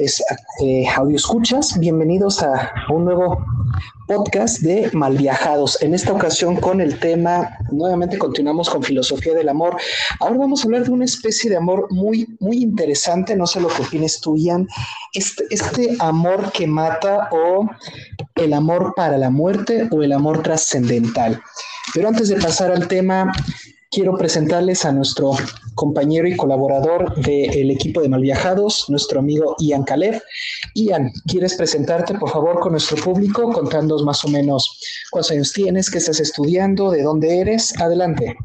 es, eh, audio escuchas, bienvenidos a un nuevo podcast de Malviajados. En esta ocasión con el tema, nuevamente continuamos con filosofía del amor. Ahora vamos a hablar de una especie de amor muy, muy interesante, no sé lo que opinas tú, Ian, este, este amor que mata o el amor para la muerte o el amor trascendental. Pero antes de pasar al tema, quiero presentarles a nuestro compañero y colaborador del equipo de Malviajados, nuestro amigo Ian Caleb. Ian, ¿quieres presentarte, por favor, con nuestro público, contándonos más o menos cuántos años tienes, qué estás estudiando, de dónde eres? Adelante.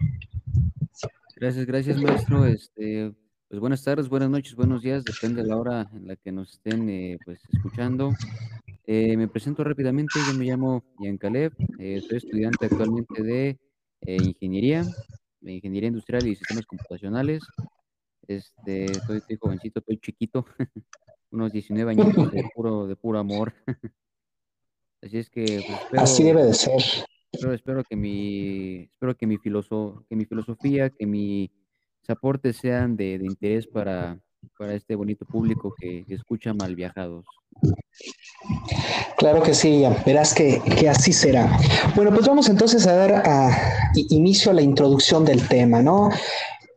Gracias, gracias, maestro. Este, pues buenas tardes, buenas noches, buenos días, depende de la hora en la que nos estén eh, pues, escuchando. Eh, me presento rápidamente, yo me llamo Ian Caleb, eh, soy estudiante actualmente de ingeniería ingeniería industrial y sistemas computacionales. Este, estoy, jovencito, estoy chiquito, unos 19 años de puro, de puro amor. Así es que pues, así debe de ser. Espero, que mi espero que mi que mi filosofía, que mis aportes sean de, interés para, para este bonito público que, escucha mal viajados. Claro que sí, verás que, así será. Bueno, pues vamos entonces a dar inicio a la introducción del tema, ¿no?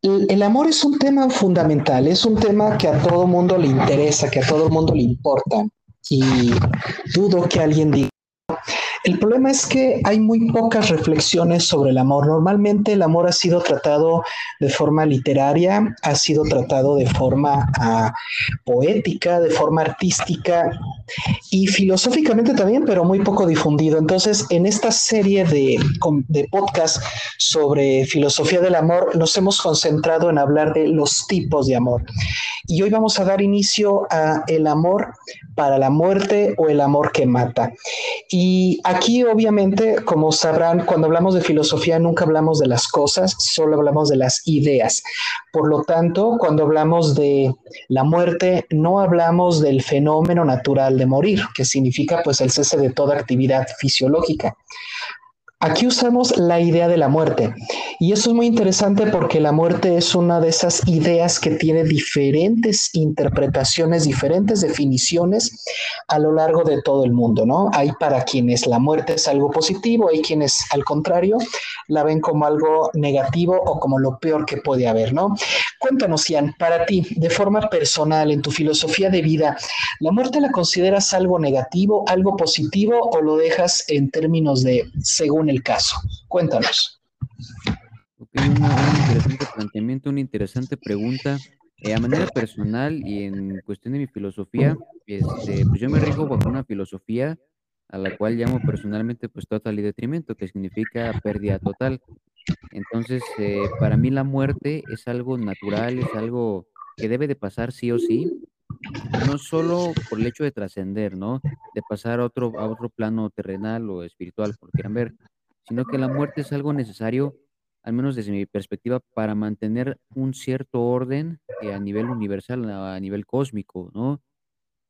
El, amor es un tema fundamental, es un tema que a todo mundo le interesa, que a todo mundo le importa. Y dudo que alguien diga el problema es que hay muy pocas reflexiones sobre el amor. Normalmente el amor ha sido tratado de forma literaria, ha sido tratado de forma ah, poética, de forma artística y filosóficamente también, pero muy poco difundido. Entonces, en esta serie de, de podcasts sobre filosofía del amor, nos hemos concentrado en hablar de los tipos de amor. Y hoy vamos a dar inicio a el amor para la muerte o el amor que mata. Y aquí, obviamente, como sabrán, cuando hablamos de filosofía nunca hablamos de las cosas, solo hablamos de las ideas. Por lo tanto, cuando hablamos de la muerte, no hablamos del fenómeno natural de morir, que significa pues el cese de toda actividad fisiológica. Aquí usamos la idea de la muerte y eso es muy interesante porque la muerte es una de esas ideas que tiene diferentes interpretaciones, diferentes definiciones a lo largo de todo el mundo, ¿no? Hay para quienes la muerte es algo positivo, hay quienes al contrario la ven como algo negativo o como lo peor que puede haber, ¿no? Cuéntanos, Ian, para ti, de forma personal, en tu filosofía de vida, ¿la muerte la consideras algo negativo, algo positivo o lo dejas en términos de según el caso? Cuéntanos. Ok, un interesante planteamiento, una interesante pregunta. Eh, a manera personal y en cuestión de mi filosofía, este, pues yo me rijo bajo una filosofía a la cual llamo personalmente pues total y detrimento, que significa pérdida total. Entonces, eh, para mí la muerte es algo natural, es algo que debe de pasar sí o sí, no solo por el hecho de trascender, ¿no? De pasar a otro, a otro plano terrenal o espiritual, por quieran ver, sino que la muerte es algo necesario, al menos desde mi perspectiva, para mantener un cierto orden eh, a nivel universal, a nivel cósmico, ¿no?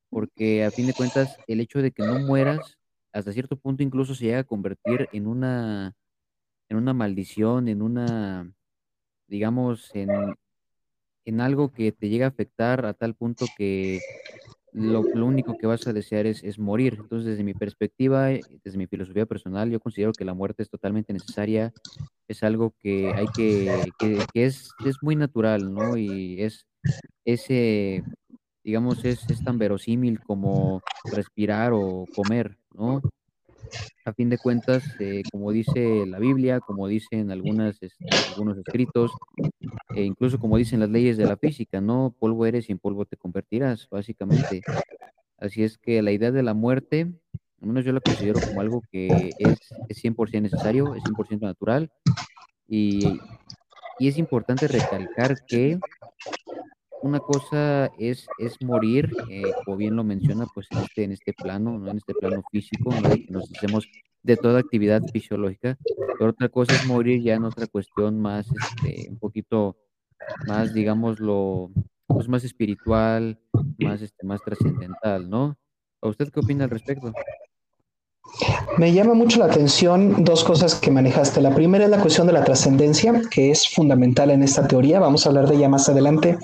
Porque a fin de cuentas, el hecho de que no mueras, hasta cierto punto incluso se llega a convertir en una, en una maldición, en una, digamos, en, en algo que te llega a afectar a tal punto que lo, único que vas a desear es, morir. Entonces, desde mi perspectiva, eh, desde mi filosofía personal, yo considero que la muerte es totalmente necesaria, es algo que hay que, que, es, es muy natural, ¿no? Y es ese, digamos, es, es tan verosímil como respirar o comer, ¿no? A fin de cuentas, eh, como dice la Biblia, como dicen algunas, este, algunos escritos, e incluso como dicen las leyes de la física, ¿no? Polvo eres y en polvo te convertirás, básicamente. Así es que la idea de la muerte, al menos yo la considero como algo que es, es 100% necesario, es 100% natural, y, y es importante recalcar que una cosa es, es morir, eh, como bien lo menciona, pues en este, este plano, ¿no? en este plano físico, ¿no? nos hacemos de toda actividad fisiológica, pero otra cosa es morir ya en otra cuestión más, este, un poquito más, digámoslo, pues más espiritual, más, este, más trascendental, ¿no? ¿A usted qué opina al respecto? Me llama mucho la atención dos cosas que manejaste. La primera es la cuestión de la trascendencia, que es fundamental en esta teoría. Vamos a hablar de ella más adelante.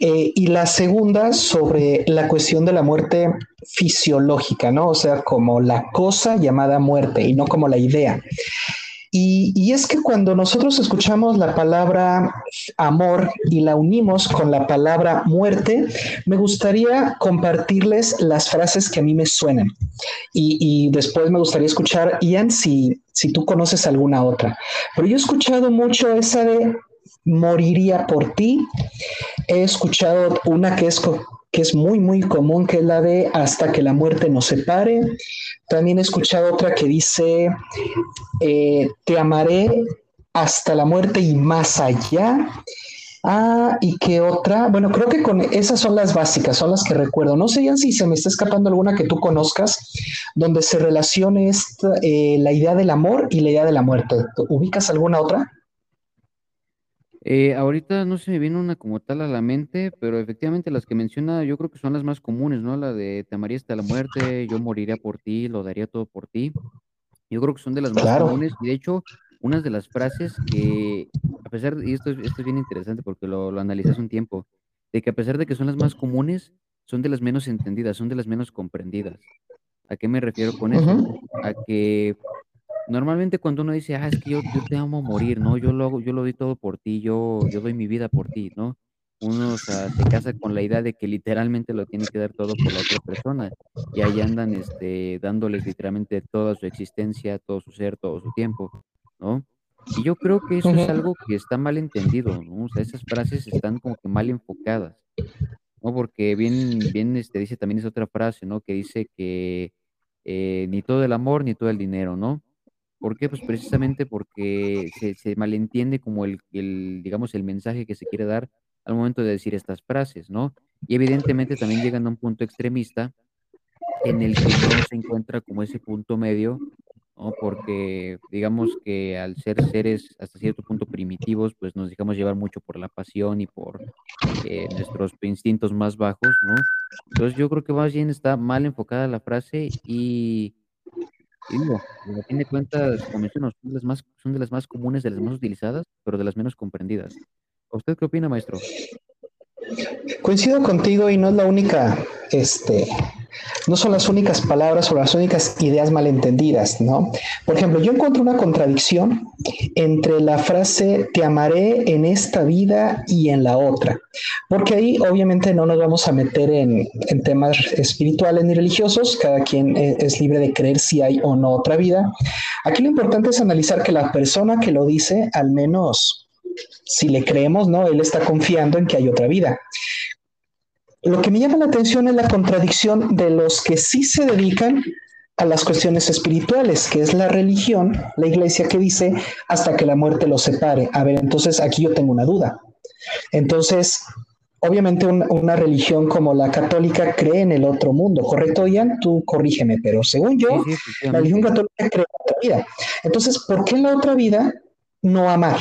Eh, y la segunda sobre la cuestión de la muerte fisiológica, ¿no? O sea, como la cosa llamada muerte y no como la idea. Y, es que cuando nosotros escuchamos la palabra amor y la unimos con la palabra muerte, me gustaría compartirles las frases que a mí me suenan. Y, después me gustaría escuchar, Ian, si, si tú conoces alguna otra. Pero yo he escuchado mucho esa de moriría por ti. He escuchado una que es que es muy, muy común, que es la de hasta que la muerte nos separe. También he escuchado otra que dice, eh, te amaré hasta la muerte y más allá. Ah, y qué otra, bueno, creo que con esas son las básicas, son las que recuerdo. No sé si se me está escapando alguna que tú conozcas, donde se relacione eh, la idea del amor y la idea de la muerte. ¿Ubicas alguna otra? Eh, ahorita no se me viene una como tal a la mente, pero efectivamente las que menciona yo creo que son las más comunes, ¿no? La de te amaría hasta la muerte, yo moriría por ti, lo daría todo por ti. Yo creo que son de las más comunes y de hecho unas de las frases que, a pesar de, y esto es, esto es bien interesante porque lo, lo analicé hace un tiempo, de que a pesar de que son las más comunes, son de las menos entendidas, son de las menos comprendidas. ¿A qué me refiero con eso? A que Normalmente cuando uno dice, ah, es que yo, te amo morir, ¿no? Yo lo hago, yo lo doy todo por ti, yo, yo doy mi vida por ti, ¿no? Uno se casa con la idea de que literalmente lo tiene que dar todo por la otra persona y ahí andan este, dándoles literalmente toda su existencia, todo su ser, todo su tiempo, ¿no? Y yo creo que eso es algo que está mal entendido, ¿no? O sea, esas frases están como que mal enfocadas, ¿no? Porque bien, bien este, dice también es otra frase, ¿no? Que dice que eh, ni todo el amor ni todo el dinero, ¿no? ¿Por qué? Pues precisamente porque se, malentiende como el, digamos, el mensaje que se quiere dar al momento de decir estas frases, ¿no? Y evidentemente también llegan a un punto extremista en el que no se encuentra como ese punto medio, ¿no? Porque digamos que al ser seres hasta cierto punto primitivos, pues nos dejamos llevar mucho por la pasión y por eh, nuestros instintos más bajos, ¿no? Entonces yo creo que más bien está mal enfocada la frase y y digo, a fin de cuentas, como menciono, son de, las más, son de las más comunes, de las más utilizadas, pero de las menos comprendidas. ¿Usted qué opina, maestro? Coincido contigo y no es la única, este, no son las únicas palabras o las únicas ideas malentendidas, ¿no? Por ejemplo, yo encuentro una contradicción entre la frase te amaré en esta vida y en la otra, porque ahí obviamente no nos vamos a meter en, temas espirituales ni religiosos, cada quien e, es libre de creer si hay o no otra vida. Aquí lo importante es analizar que la persona que lo dice, al menos si le creemos, ¿no? Él está confiando en que hay otra vida. Lo que me llama la atención es la contradicción de los que sí se dedican a las cuestiones espirituales, que es la religión, la iglesia que dice hasta que la muerte los separe. A ver, entonces aquí yo tengo una duda. Entonces, obviamente una religión como la católica cree en el otro mundo, ¿correcto, Ian? Tú corrígeme, pero según yo, la religión católica cree en otra vida. Entonces, ¿por qué en la otra vida no amar.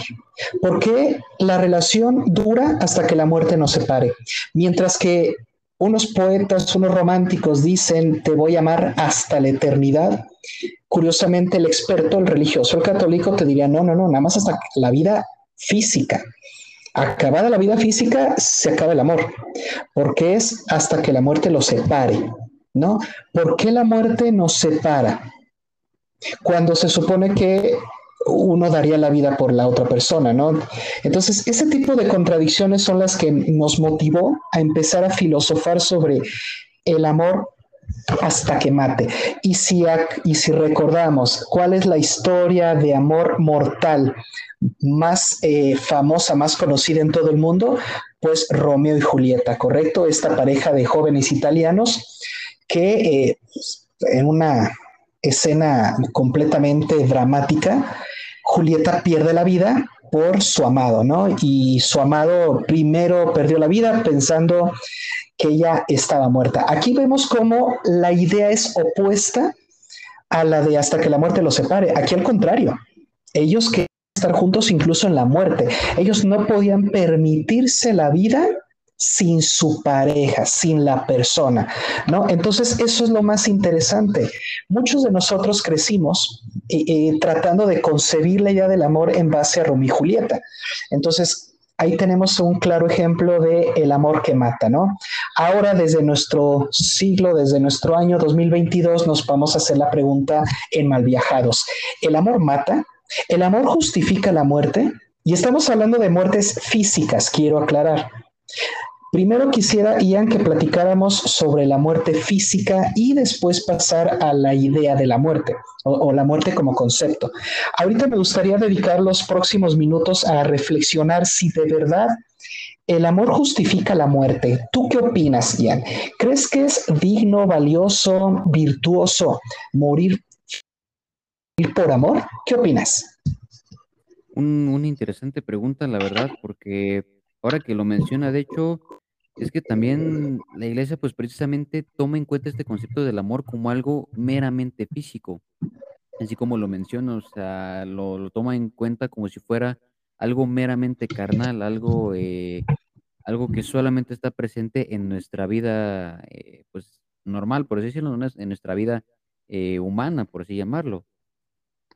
porque la relación dura hasta que la muerte nos separe? Mientras que unos poetas, unos románticos dicen, te voy a amar hasta la eternidad. Curiosamente, el experto, el religioso, el católico, te diría, no, no, no, nada más hasta la vida física. Acabada la vida física, se acaba el amor, porque es hasta que la muerte lo separe, ¿no? ¿Por qué la muerte nos separa? Cuando se supone que uno daría la vida por la otra persona, ¿no? Entonces, ese tipo de contradicciones son las que nos motivó a empezar a filosofar sobre el amor hasta que mate. Y si, y si recordamos cuál es la historia de amor mortal más eh, famosa, más conocida en todo el mundo, pues Romeo y Julieta, ¿correcto? Esta pareja de jóvenes italianos que eh, en una escena completamente dramática, Julieta pierde la vida por su amado, ¿no? Y su amado primero perdió la vida pensando que ella estaba muerta. Aquí vemos cómo la idea es opuesta a la de hasta que la muerte los separe. Aquí al contrario, ellos querían estar juntos incluso en la muerte. Ellos no podían permitirse la vida sin su pareja, sin la persona, ¿no? Entonces, eso es lo más interesante. Muchos de nosotros crecimos tratando de concebir la idea del amor en base a Romeo y Julieta. Entonces, ahí tenemos un claro ejemplo de el amor que mata, ¿no? Ahora, desde nuestro siglo, desde nuestro año 2022, nos vamos a hacer la pregunta en Malviajados. ¿El amor mata? ¿El amor justifica la muerte? Y estamos hablando de muertes físicas, quiero aclarar. Primero quisiera, Ian, que platicáramos sobre la muerte física y después pasar a la idea de la muerte o, la muerte como concepto. Ahorita me gustaría dedicar los próximos minutos a reflexionar si de verdad el amor justifica la muerte. ¿Tú qué opinas, Ian? ¿Crees que es digno, valioso, virtuoso morir por amor? ¿Qué opinas? una interesante pregunta, la verdad, porque ahora que lo menciona, de hecho, es que también la iglesia, pues precisamente toma en cuenta este concepto del amor como algo meramente físico, así como lo menciona, o sea, lo, toma en cuenta como si fuera algo meramente carnal, algo, eh, algo que solamente está presente en nuestra vida, eh, pues normal, por así decirlo, en nuestra vida eh, humana, por así llamarlo.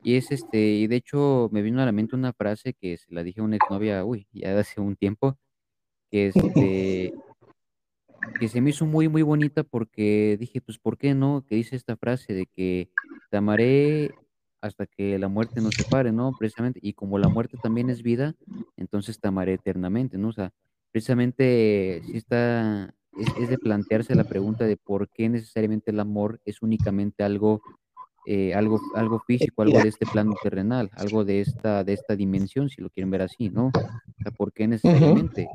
Y es este, y de hecho me vino a la mente una frase que se la dije a una exnovia, uy, ya hace un tiempo, que este, que se me hizo muy, muy bonita porque dije, pues, ¿por qué no? Que dice esta frase de que te amaré hasta que la muerte nos separe, ¿no? Precisamente, y como la muerte también es vida, entonces te amaré eternamente, ¿no? O sea, precisamente si está, es, es de plantearse la pregunta de por qué necesariamente el amor es únicamente algo eh, algo, algo físico, algo de este plano terrenal, algo de esta, de esta dimensión, si lo quieren ver así, ¿no? O sea, ¿por qué necesariamente?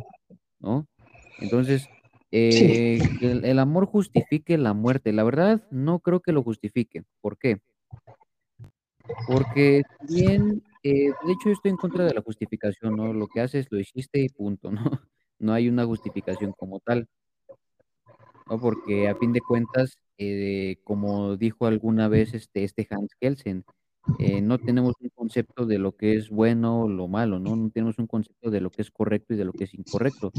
¿No? Entonces, eh, el, amor justifique la muerte. La verdad, no creo que lo justifique. ¿Por qué? Porque bien, eh, de hecho, estoy en contra de la justificación, ¿no? Lo que haces, lo hiciste y punto, ¿no? No hay una justificación como tal, ¿no? Porque a fin de cuentas, eh, como dijo alguna vez este, este Hans Kelsen, eh, no tenemos un concepto de lo que es bueno o lo malo, ¿no? No tenemos un concepto de lo que es correcto y de lo que es incorrecto.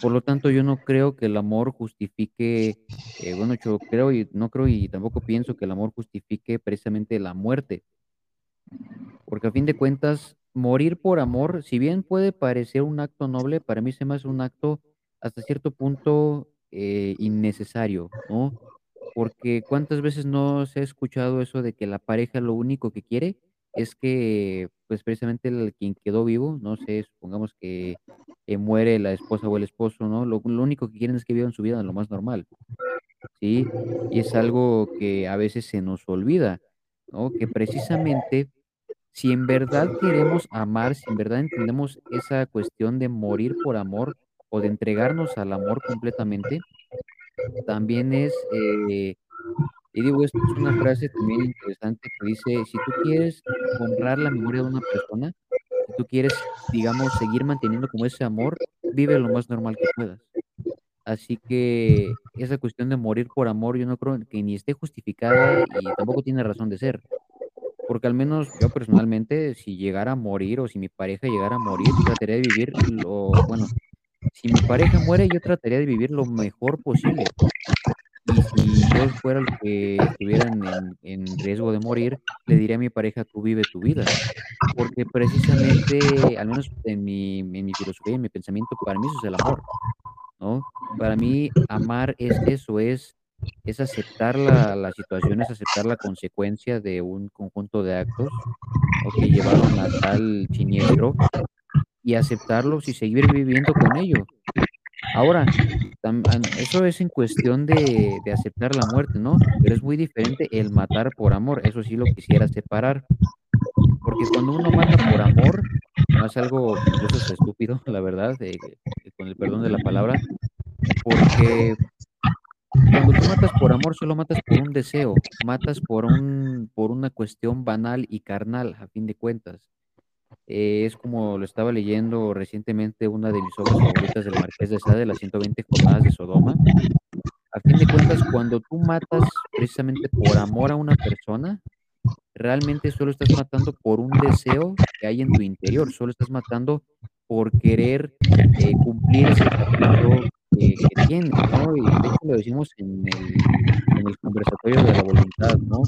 Por lo tanto, yo no creo que el amor justifique, eh, bueno, yo creo y no creo y tampoco pienso que el amor justifique precisamente la muerte. Porque a fin de cuentas, morir por amor, si bien puede parecer un acto noble, para mí se me hace un acto hasta cierto punto innecesario, ¿no? Porque cuántas veces no se ha escuchado eso de que la pareja lo único que quiere es que, pues precisamente el quien quedó vivo, no sé, supongamos que eh, muere la esposa o el esposo, ¿no? Lo, lo único que quieren es que vivan su vida en lo más normal, ¿sí? Y es algo que a veces se nos olvida, ¿no? Que precisamente si en verdad queremos amar, si en verdad entendemos esa cuestión de morir por amor o de entregarnos al amor completamente, también es, eh, y digo, esto es una frase también interesante que dice, si tú quieres honrar la memoria de una persona, si tú quieres, digamos, seguir manteniendo como ese amor, vive lo más normal que puedas. Así que esa cuestión de morir por amor, yo no creo que ni esté justificada y tampoco tiene razón de ser. Porque al menos yo personalmente, si llegara a morir o si mi pareja llegara a morir, trataría de vivir lo, bueno, si mi pareja muere, yo trataría de vivir lo mejor posible. Y si yo fuera el que estuviera en, riesgo de morir, le diría a mi pareja, tú vive tu vida. Porque precisamente, al menos en mi, en mi filosofía, en mi pensamiento, para mí eso es el amor. ¿no? Para mí, amar es eso, es, es aceptar la, la situación, es aceptar la consecuencia de un conjunto de actos que llevaron a tal siniestro y aceptarlos y seguir viviendo con ello. Ahora, eso es en cuestión de, aceptar la muerte, ¿no? Pero es muy diferente el matar por amor, eso sí lo quisiera separar. Porque cuando uno mata por amor, no es algo incluso estúpido, la verdad, con el perdón de la palabra, porque cuando tú matas por amor, solo matas por un deseo, matas por, un, por una cuestión banal y carnal, a fin de cuentas. Eh, es como lo estaba leyendo recientemente una de mis obras favoritas del Marqués de Sade, las 120 jornadas de Sodoma. A fin de cuentas, cuando tú matas precisamente por amor a una persona, realmente solo estás matando por un deseo que hay en tu interior, solo estás matando por querer eh, cumplir ese capricho que, tiene, ¿no? Y de hecho lo decimos en el conversatorio de la voluntad, ¿no?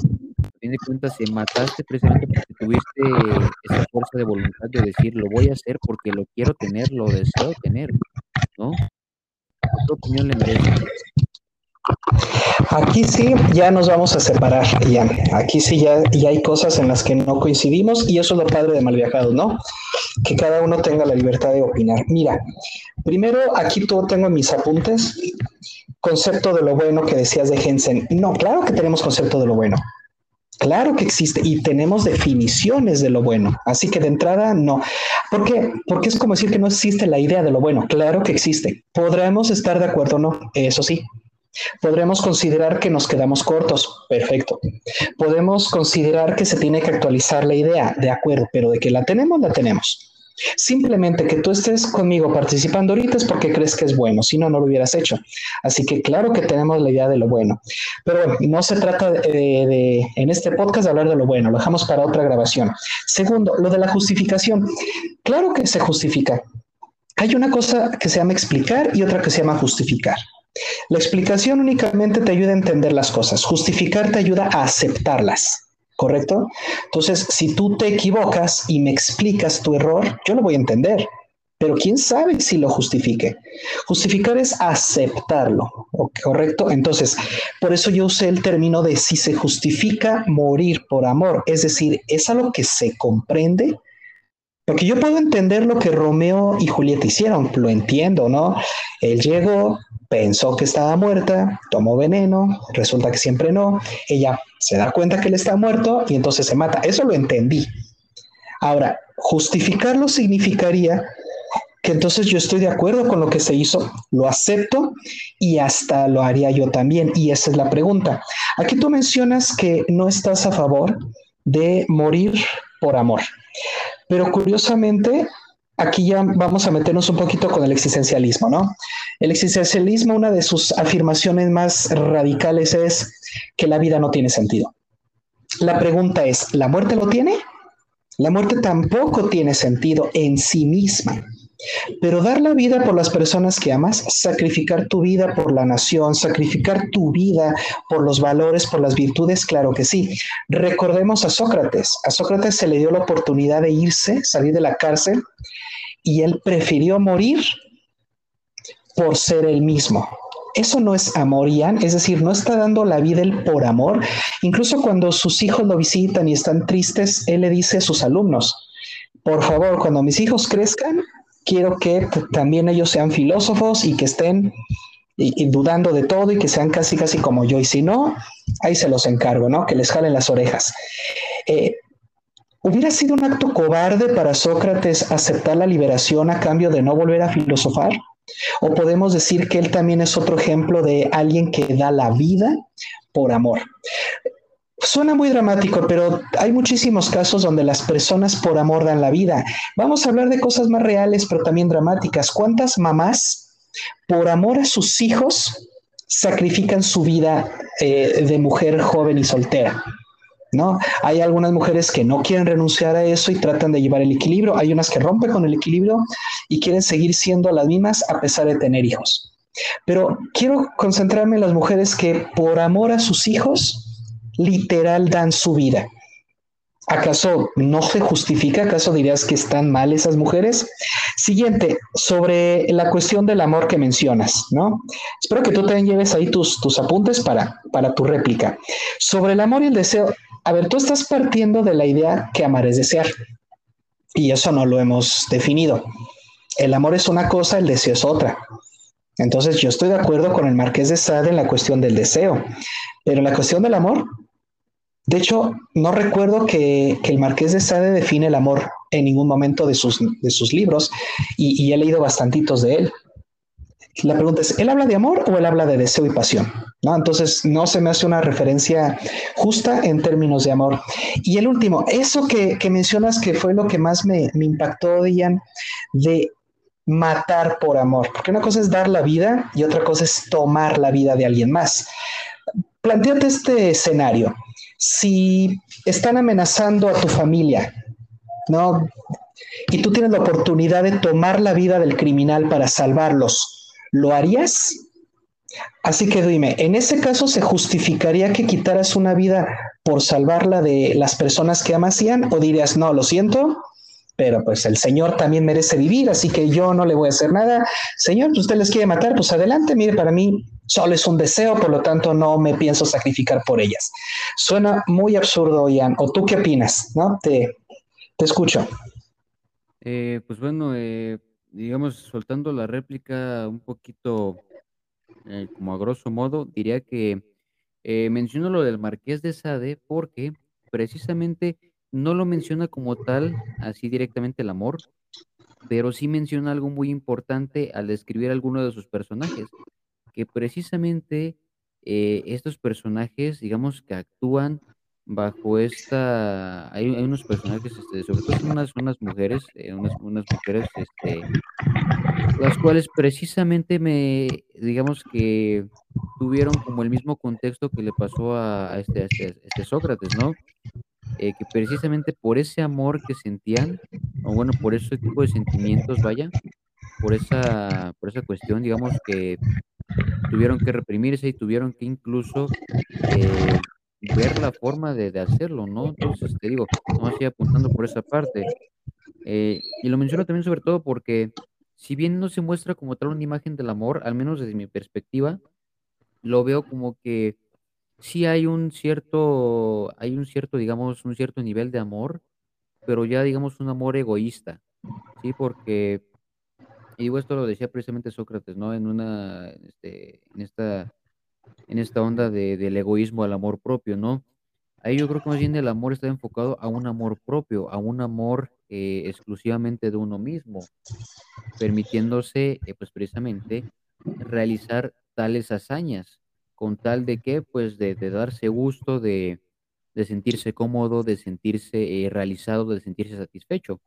A fin de cuentas, se mataste precisamente porque tuviste esa fuerza de voluntad de decir, lo voy a hacer porque lo quiero tener, lo deseo tener, ¿no? ¿Qué opinión le merece? Aquí sí, ya nos vamos a separar, ya. Aquí sí ya, ya hay cosas en las que no coincidimos y eso es lo padre de Malviajados, ¿no? Que cada uno tenga la libertad de opinar. Mira, primero aquí todo tengo mis apuntes. Concepto de lo bueno que decías de Jensen. No, claro que tenemos concepto de lo bueno. Claro que existe y tenemos definiciones de lo bueno. Así que de entrada, no. ¿Por qué? Porque es como decir que no existe la idea de lo bueno. Claro que existe. Podremos estar de acuerdo o no. Eso sí, Podremos considerar que nos quedamos cortos, perfecto. Podemos considerar que se tiene que actualizar la idea, de acuerdo, pero de que la tenemos, la tenemos. Simplemente que tú estés conmigo participando ahorita es porque crees que es bueno, si no, no lo hubieras hecho. Así que claro que tenemos la idea de lo bueno. Pero no se trata de, en este podcast de hablar de lo bueno, lo dejamos para otra grabación. Segundo, lo de la justificación. Claro que se justifica. Hay una cosa que se llama explicar y otra que se llama justificar. La explicación únicamente te ayuda a entender las cosas, justificar te ayuda a aceptarlas, ¿correcto? Entonces, si tú te equivocas y me explicas tu error, yo lo voy a entender, pero quién sabe si lo justifique. Justificar es aceptarlo, ¿correcto? Entonces, por eso yo usé el término de si se justifica morir por amor, es decir, es algo que se comprende porque yo puedo entender lo que Romeo y Julieta hicieron, lo entiendo, ¿no? Él llegó, pensó que estaba muerta, tomó veneno, resulta que siempre no, ella se da cuenta que él está muerto y entonces se mata. Eso lo entendí. Ahora, justificarlo significaría que entonces yo estoy de acuerdo con lo que se hizo, lo acepto y hasta lo haría yo también. Y esa es la pregunta. Aquí tú mencionas que no estás a favor de morir por amor. Pero curiosamente, aquí ya vamos a meternos un poquito con el existencialismo, ¿no? El existencialismo, una de sus afirmaciones más radicales es que la vida no tiene sentido. La pregunta es, ¿la muerte lo tiene? La muerte tampoco tiene sentido en sí misma. Pero dar la vida por las personas que amas, sacrificar tu vida por la nación, sacrificar tu vida por los valores, por las virtudes, claro que sí. Recordemos a Sócrates. A Sócrates se le dio la oportunidad de irse, salir de la cárcel, y él prefirió morir por ser el mismo. Eso no es amor, Ian, es decir, no está dando la vida él por amor. Incluso cuando sus hijos lo visitan y están tristes, él le dice a sus alumnos, por favor, cuando mis hijos crezcan, quiero que también ellos sean filósofos y que estén dudando de todo y que sean casi, casi como yo. Y si no, ahí se los encargo, ¿no? Que les jalen las orejas. Eh, ¿Hubiera sido un acto cobarde para Sócrates aceptar la liberación a cambio de no volver a filosofar? ¿O podemos decir que él también es otro ejemplo de alguien que da la vida por amor? Suena muy dramático, pero hay muchísimos casos donde las personas por amor dan la vida. Vamos a hablar de cosas más reales, pero también dramáticas. ¿Cuántas mamás por amor a sus hijos sacrifican su vida eh, de mujer joven y soltera? ¿No? Hay algunas mujeres que no quieren renunciar a eso y tratan de llevar el equilibrio. Hay unas que rompen con el equilibrio y quieren seguir siendo las mismas a pesar de tener hijos. Pero quiero concentrarme en las mujeres que por amor a sus hijos literal dan su vida. ¿Acaso no se justifica? ¿Acaso dirías que están mal esas mujeres? Siguiente, sobre la cuestión del amor que mencionas, ¿no? Espero que tú también lleves ahí tus, tus apuntes para, para tu réplica. Sobre el amor y el deseo, a ver, tú estás partiendo de la idea que amar es desear. Y eso no lo hemos definido. El amor es una cosa, el deseo es otra. Entonces yo estoy de acuerdo con el Marqués de Sade en la cuestión del deseo, pero en la cuestión del amor, de hecho, no recuerdo que, el Marqués de Sade define el amor en ningún momento de sus, de sus libros y, he leído bastantitos de él. La pregunta es, ¿él habla de amor o él habla de deseo y pasión? ¿No? Entonces, no se me hace una referencia justa en términos de amor. Y el último, eso que, mencionas que fue lo que más me, me impactó, Diane, de matar por amor, porque una cosa es dar la vida y otra cosa es tomar la vida de alguien más. Planteate este escenario si están amenazando a tu familia, ¿no? Y tú tienes la oportunidad de tomar la vida del criminal para salvarlos, ¿lo harías? Así que dime, ¿en ese caso se justificaría que quitaras una vida por salvarla de las personas que amasían? ¿O dirías, no, lo siento, pero pues el Señor también merece vivir, así que yo no le voy a hacer nada. Señor, usted les quiere matar, pues adelante, mire, para mí solo es un deseo, por lo tanto no me pienso sacrificar por ellas. Suena muy absurdo, Ian, ¿o tú qué opinas? ¿No? Te, te escucho. Eh, pues bueno, eh, digamos, soltando la réplica un poquito eh, como a grosso modo, diría que menciono lo del Marqués de Sade porque precisamente no lo menciona como tal, así directamente el amor, pero sí menciona algo muy importante al describir alguno de sus personajes, que precisamente estos personajes, digamos que actúan bajo esta, hay, unos personajes, este, sobre todo son unas, unas mujeres, eh, unas, unas mujeres, este, las cuales precisamente me, digamos que tuvieron como el mismo contexto que le pasó a, este, este, este, Sócrates, ¿no? Eh, que precisamente por ese amor que sentían, o bueno, por ese tipo de sentimientos, vaya, por esa, por esa cuestión, digamos que tuvieron que reprimirse y tuvieron que incluso eh, ver la forma de, de, hacerlo, ¿no? Entonces, te digo, no así apuntando por esa parte. Eh, y lo menciono también sobre todo porque, si bien no se muestra como tal una imagen del amor, al menos desde mi perspectiva, lo veo como que sí hay un cierto, hay un cierto, digamos, un cierto nivel de amor, pero ya digamos un amor egoísta, ¿sí? Porque, y digo, esto lo decía precisamente Sócrates, ¿no? En una, este, en esta en esta onda de, del egoísmo al amor propio, ¿no? Ahí yo creo que más bien el amor está enfocado a un amor propio, a un amor eh, exclusivamente de uno mismo, permitiéndose, eh, pues precisamente, realizar tales hazañas, con tal de que, pues, de, darse gusto, de, de, sentirse cómodo, de sentirse eh, realizado, de sentirse satisfecho,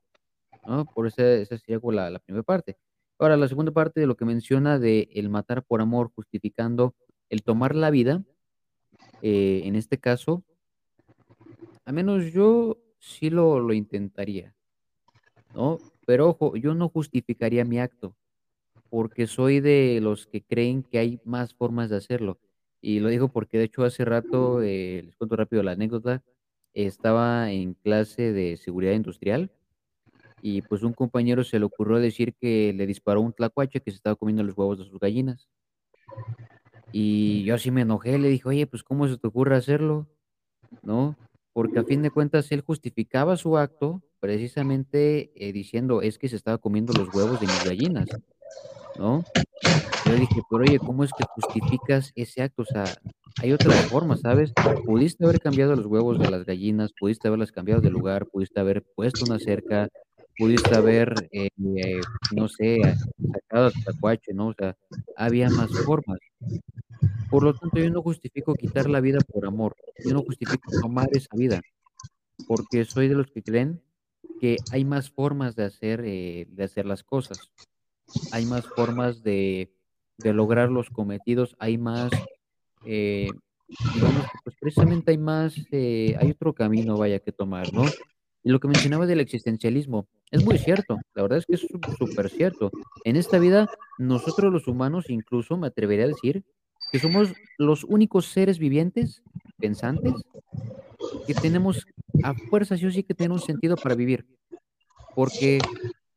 ¿no? Por eso esa sería la, la primera parte. Ahora, la segunda parte de lo que menciona de el matar por amor, justificando el tomar la vida, eh, en este caso, a menos yo sí lo, lo intentaría, ¿no? Pero ojo, yo no justificaría mi acto, porque soy de los que creen que hay más formas de hacerlo. Y lo digo porque de hecho hace rato, eh, les cuento rápido la anécdota, estaba en clase de seguridad industrial y pues un compañero se le ocurrió decir que le disparó un tlacuache que se estaba comiendo los huevos de sus gallinas. Y yo así me enojé, le dije, oye, pues ¿cómo se te ocurre hacerlo? ¿No? Porque a fin de cuentas él justificaba su acto precisamente eh, diciendo, es que se estaba comiendo los huevos de mis gallinas, ¿no? Yo dije, pero oye, ¿cómo es que justificas ese acto? O sea, hay otra forma, ¿sabes? Pudiste haber cambiado los huevos de las gallinas, pudiste haberlas cambiado de lugar, pudiste haber puesto una cerca, pudiste haber, eh, eh, no sé, sacado el tacuache, ¿no? O sea, había más formas. Por lo tanto, yo no justifico quitar la vida por amor, yo no justifico tomar esa vida, porque soy de los que creen que hay más formas de hacer, eh, de hacer las cosas, hay más formas de, de lograr los cometidos, hay más, eh, digamos que pues precisamente hay más, hay otro camino, vaya, que tomar, ¿no? Lo que mencionaba del existencialismo, es muy cierto, la verdad es que es súper cierto. En esta vida, nosotros los humanos, incluso me atrevería a decir, que somos los únicos seres vivientes, pensantes, que tenemos a fuerza sí o sí que tener un sentido para vivir. Porque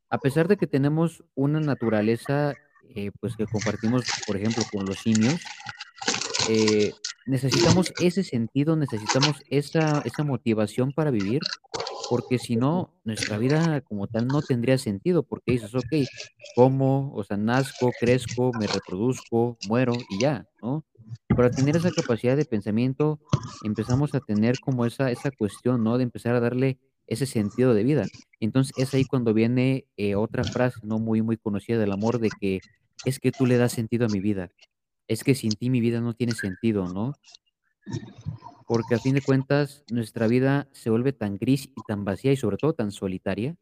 a pesar de que tenemos una naturaleza, eh, pues que compartimos, por ejemplo, con los simios, eh, necesitamos ese sentido, necesitamos esa, esa motivación para vivir porque si no, nuestra vida como tal no tendría sentido, porque dices, ok, como, o sea, nazco, crezco, me reproduzco, muero y ya, ¿no? Para tener esa capacidad de pensamiento, empezamos a tener como esa, esa cuestión, ¿no? De empezar a darle ese sentido de vida. Entonces es ahí cuando viene eh, otra frase, ¿no? Muy, muy conocida del amor, de que es que tú le das sentido a mi vida. Es que sin ti mi vida no tiene sentido, ¿no? Porque a fin de cuentas nuestra vida se vuelve tan gris y tan vacía y sobre todo tan solitaria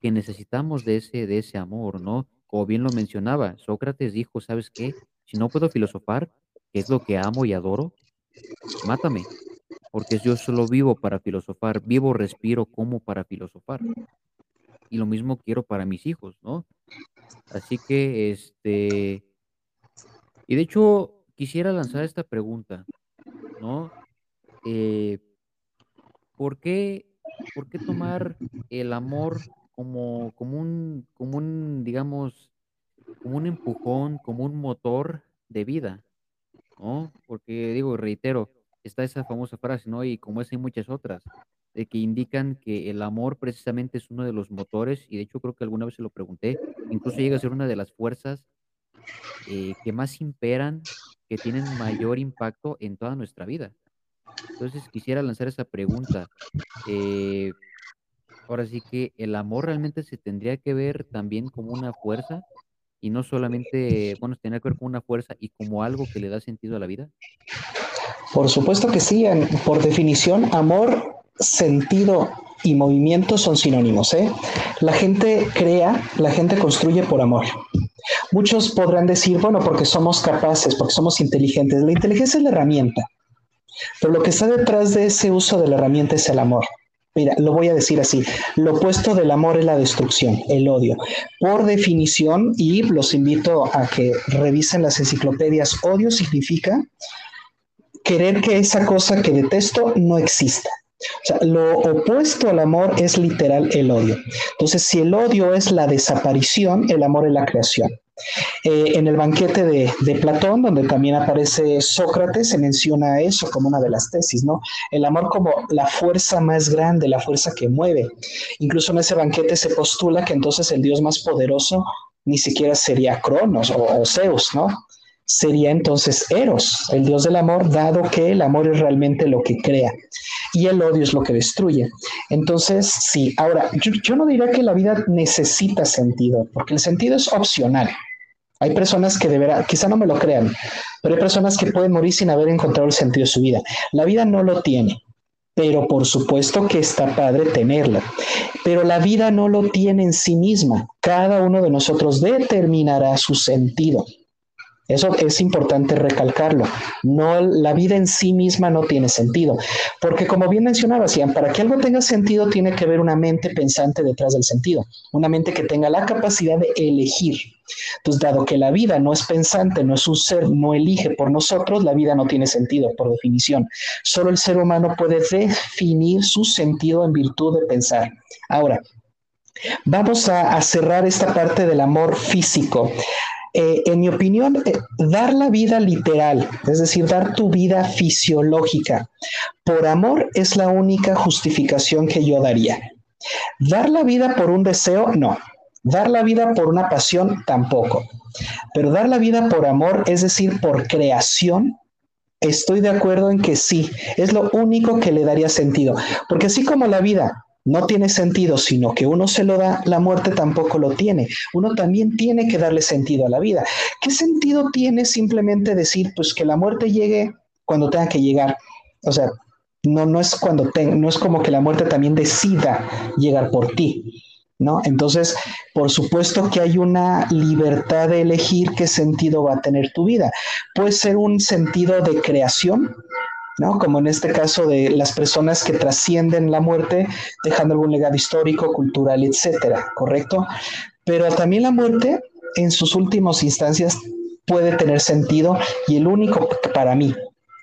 que necesitamos de ese, de ese amor, ¿no? Como bien lo mencionaba, Sócrates dijo, ¿sabes qué? Si no puedo filosofar, que es lo que amo y adoro, mátame, porque yo solo vivo para filosofar, vivo, respiro, como para filosofar. Y lo mismo quiero para mis hijos, ¿no? Así que, este, Y de hecho, quisiera lanzar esta pregunta, ¿no? Eh, ¿por qué, por qué tomar el amor como, como un, como un, digamos, como un empujón, como un motor de vida, ¿no? Porque digo, reitero, está esa famosa frase, ¿no? Y como esa hay muchas otras, de que indican que el amor precisamente es uno de los motores, y de hecho creo que alguna vez se lo pregunté, incluso llega a ser una de las fuerzas eh, que más imperan, que tienen mayor impacto en toda nuestra vida. Entonces quisiera lanzar esa pregunta. Eh, ahora sí que el amor realmente se tendría que ver también como una fuerza y no solamente, bueno, tendría que ver como una fuerza y como algo que le da sentido a la vida. Por supuesto que sí, por definición, amor, sentido y movimiento son sinónimos. ¿eh? La gente crea, la gente construye por amor. Muchos podrán decir, bueno, porque somos capaces, porque somos inteligentes. La inteligencia es la herramienta, pero lo que está detrás de ese uso de la herramienta es el amor. Mira, lo voy a decir así, lo opuesto del amor es la destrucción, el odio. Por definición, y los invito a que revisen las enciclopedias, odio significa querer que esa cosa que detesto no exista. O sea, lo opuesto al amor es literal el odio. Entonces, si el odio es la desaparición, el amor es la creación. Eh, en el banquete de, Platón, donde también aparece Sócrates, se menciona eso como una de las tesis, ¿no? El amor como la fuerza más grande, la fuerza que mueve. Incluso en ese banquete se postula que entonces el dios más poderoso ni siquiera sería Cronos o Zeus, ¿no? sería entonces Eros, el dios del amor, dado que el amor es realmente lo que crea y el odio es lo que destruye. Entonces, sí, ahora, yo, no diría que la vida necesita sentido, porque el sentido es opcional. Hay personas que deberán, quizá no me lo crean, pero hay personas que pueden morir sin haber encontrado el sentido de su vida. La vida no lo tiene, pero por supuesto que está padre tenerlo. Pero la vida no lo tiene en sí misma. Cada uno de nosotros determinará su sentido. Eso es importante recalcarlo. No, la vida en sí misma no tiene sentido, porque como bien mencionaba, Ian, para que algo tenga sentido tiene que haber una mente pensante detrás del sentido, una mente que tenga la capacidad de elegir. Entonces, dado que la vida no es pensante, no es un ser, no elige por nosotros, la vida no tiene sentido, por definición. Solo el ser humano puede definir su sentido en virtud de pensar. Ahora, Vamos a, cerrar esta parte del amor físico. Eh, en mi opinión, eh, dar la vida literal, es decir, dar tu vida fisiológica por amor es la única justificación que yo daría. Dar la vida por un deseo, no. Dar la vida por una pasión, tampoco. Pero dar la vida por amor, es decir, por creación, estoy de acuerdo en que sí, es lo único que le daría sentido. Porque así como la vida no tiene sentido, sino que uno se lo da, la muerte tampoco lo tiene. Uno también tiene que darle sentido a la vida. ¿Qué sentido tiene simplemente decir, pues que la muerte llegue cuando tenga que llegar? O sea, no, no es cuando no es como que la muerte también decida llegar por ti, ¿no? Entonces, por supuesto que hay una libertad de elegir qué sentido va a tener tu vida. Puede ser un sentido de creación, ¿no? Como en este caso de las personas que trascienden la muerte, dejando algún legado histórico, cultural, etcétera, ¿correcto? Pero también la muerte, en sus últimas instancias, puede tener sentido y el único para mí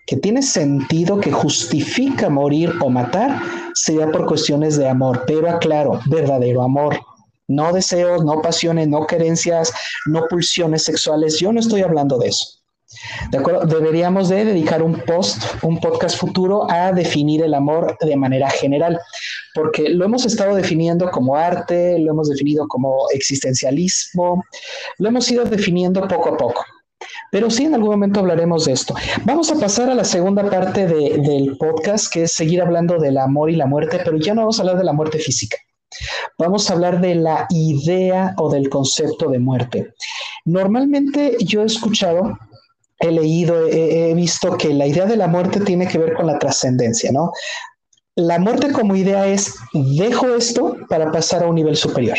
que tiene sentido, que justifica morir o matar, sería por cuestiones de amor, pero aclaro, verdadero amor. No deseos, no pasiones, no querencias, no pulsiones sexuales. Yo no estoy hablando de eso. ¿De acuerdo? Deberíamos de dedicar un post, un podcast futuro a definir el amor de manera general, porque lo hemos estado definiendo como arte, lo hemos definido como existencialismo, lo hemos ido definiendo poco a poco. Pero sí, en algún momento hablaremos de esto. Vamos a pasar a la segunda parte del podcast, que es seguir hablando del amor y la muerte, pero ya no vamos a hablar de la muerte física. Vamos a hablar de la idea o del concepto de muerte. Normalmente yo he escuchado he leído, he, visto que la idea de la muerte tiene que ver con la trascendencia, ¿no? La muerte como idea es, dejo esto para pasar a un nivel superior.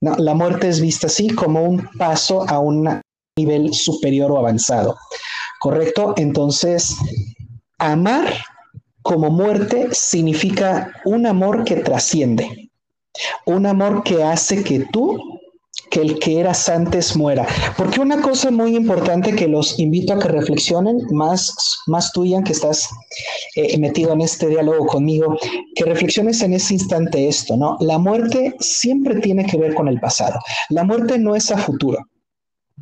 La muerte es vista así como un paso a un nivel superior o avanzado. ¿Correcto? Entonces, amar como muerte significa un amor que trasciende, un amor que hace que tú que el que eras antes muera. Porque una cosa muy importante que los invito a que reflexionen, más, más tuya que estás eh, metido en este diálogo conmigo, que reflexiones en ese instante esto, ¿no? La muerte siempre tiene que ver con el pasado. La muerte no es a futuro.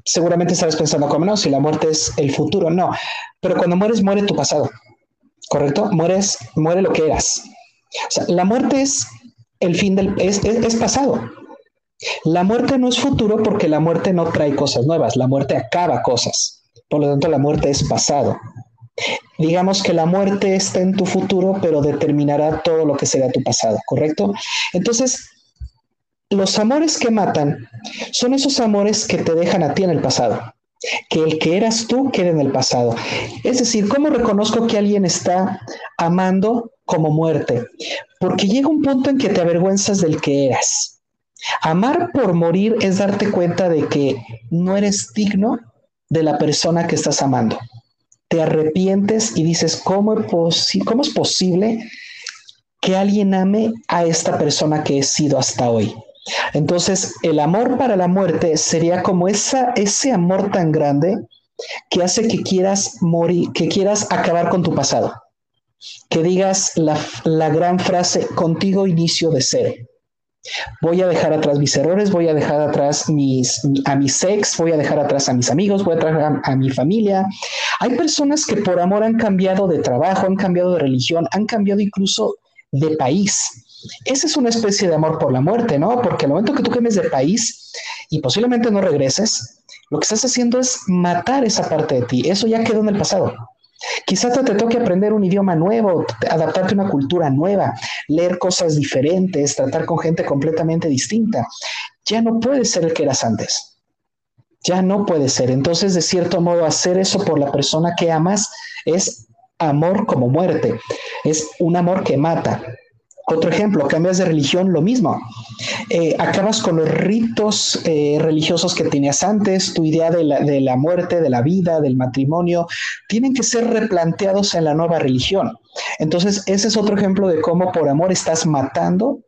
Seguramente estarás pensando, como no? Si la muerte es el futuro, no. Pero cuando mueres, muere tu pasado. ¿Correcto? Mueres, muere lo que eras. O sea, la muerte es el fin del, es, es, pasado. La muerte no es futuro porque la muerte no trae cosas nuevas, la muerte acaba cosas. Por lo tanto, la muerte es pasado. Digamos que la muerte está en tu futuro, pero determinará todo lo que será tu pasado, ¿correcto? Entonces, los amores que matan son esos amores que te dejan a ti en el pasado, que el que eras tú quede en el pasado. Es decir, ¿cómo reconozco que alguien está amando como muerte? Porque llega un punto en que te avergüenzas del que eras. Amar por morir es darte cuenta de que no eres digno de la persona que estás amando. Te arrepientes y dices, ¿cómo es, posible que alguien ame a esta persona que he sido hasta hoy? Entonces, el amor para la muerte sería como ese amor tan grande que hace que quieras morir, que quieras acabar con tu pasado. Que digas la, la gran frase, contigo inicio de cero. Voy a dejar atrás mis errores, voy a dejar atrás mis, a mis ex, voy a dejar atrás a mis amigos, voy a dejar a, a, mi familia. Hay personas que por amor han cambiado de trabajo, han cambiado de religión, han cambiado incluso de país. Esa es una especie de amor por la muerte, ¿no? Porque al momento que tú quemes de país y posiblemente no regreses, lo que estás haciendo es matar esa parte de ti. Eso ya quedó en el pasado. Quizás te, toque aprender un idioma nuevo, adaptarte a una cultura nueva, leer cosas diferentes, tratar con gente completamente distinta. Ya no puedes ser el que eras antes. Ya no puede ser. Entonces, de cierto modo, hacer eso por la persona que amas es amor como muerte. Es un amor que mata. Otro ejemplo, cambias de religión, lo mismo. Eh, acabas con los ritos eh, religiosos que tenías antes, tu idea de la, de la, muerte, de la vida, del matrimonio, tienen que ser replanteados en la nueva religión. Entonces, ese es otro ejemplo de cómo por amor estás matando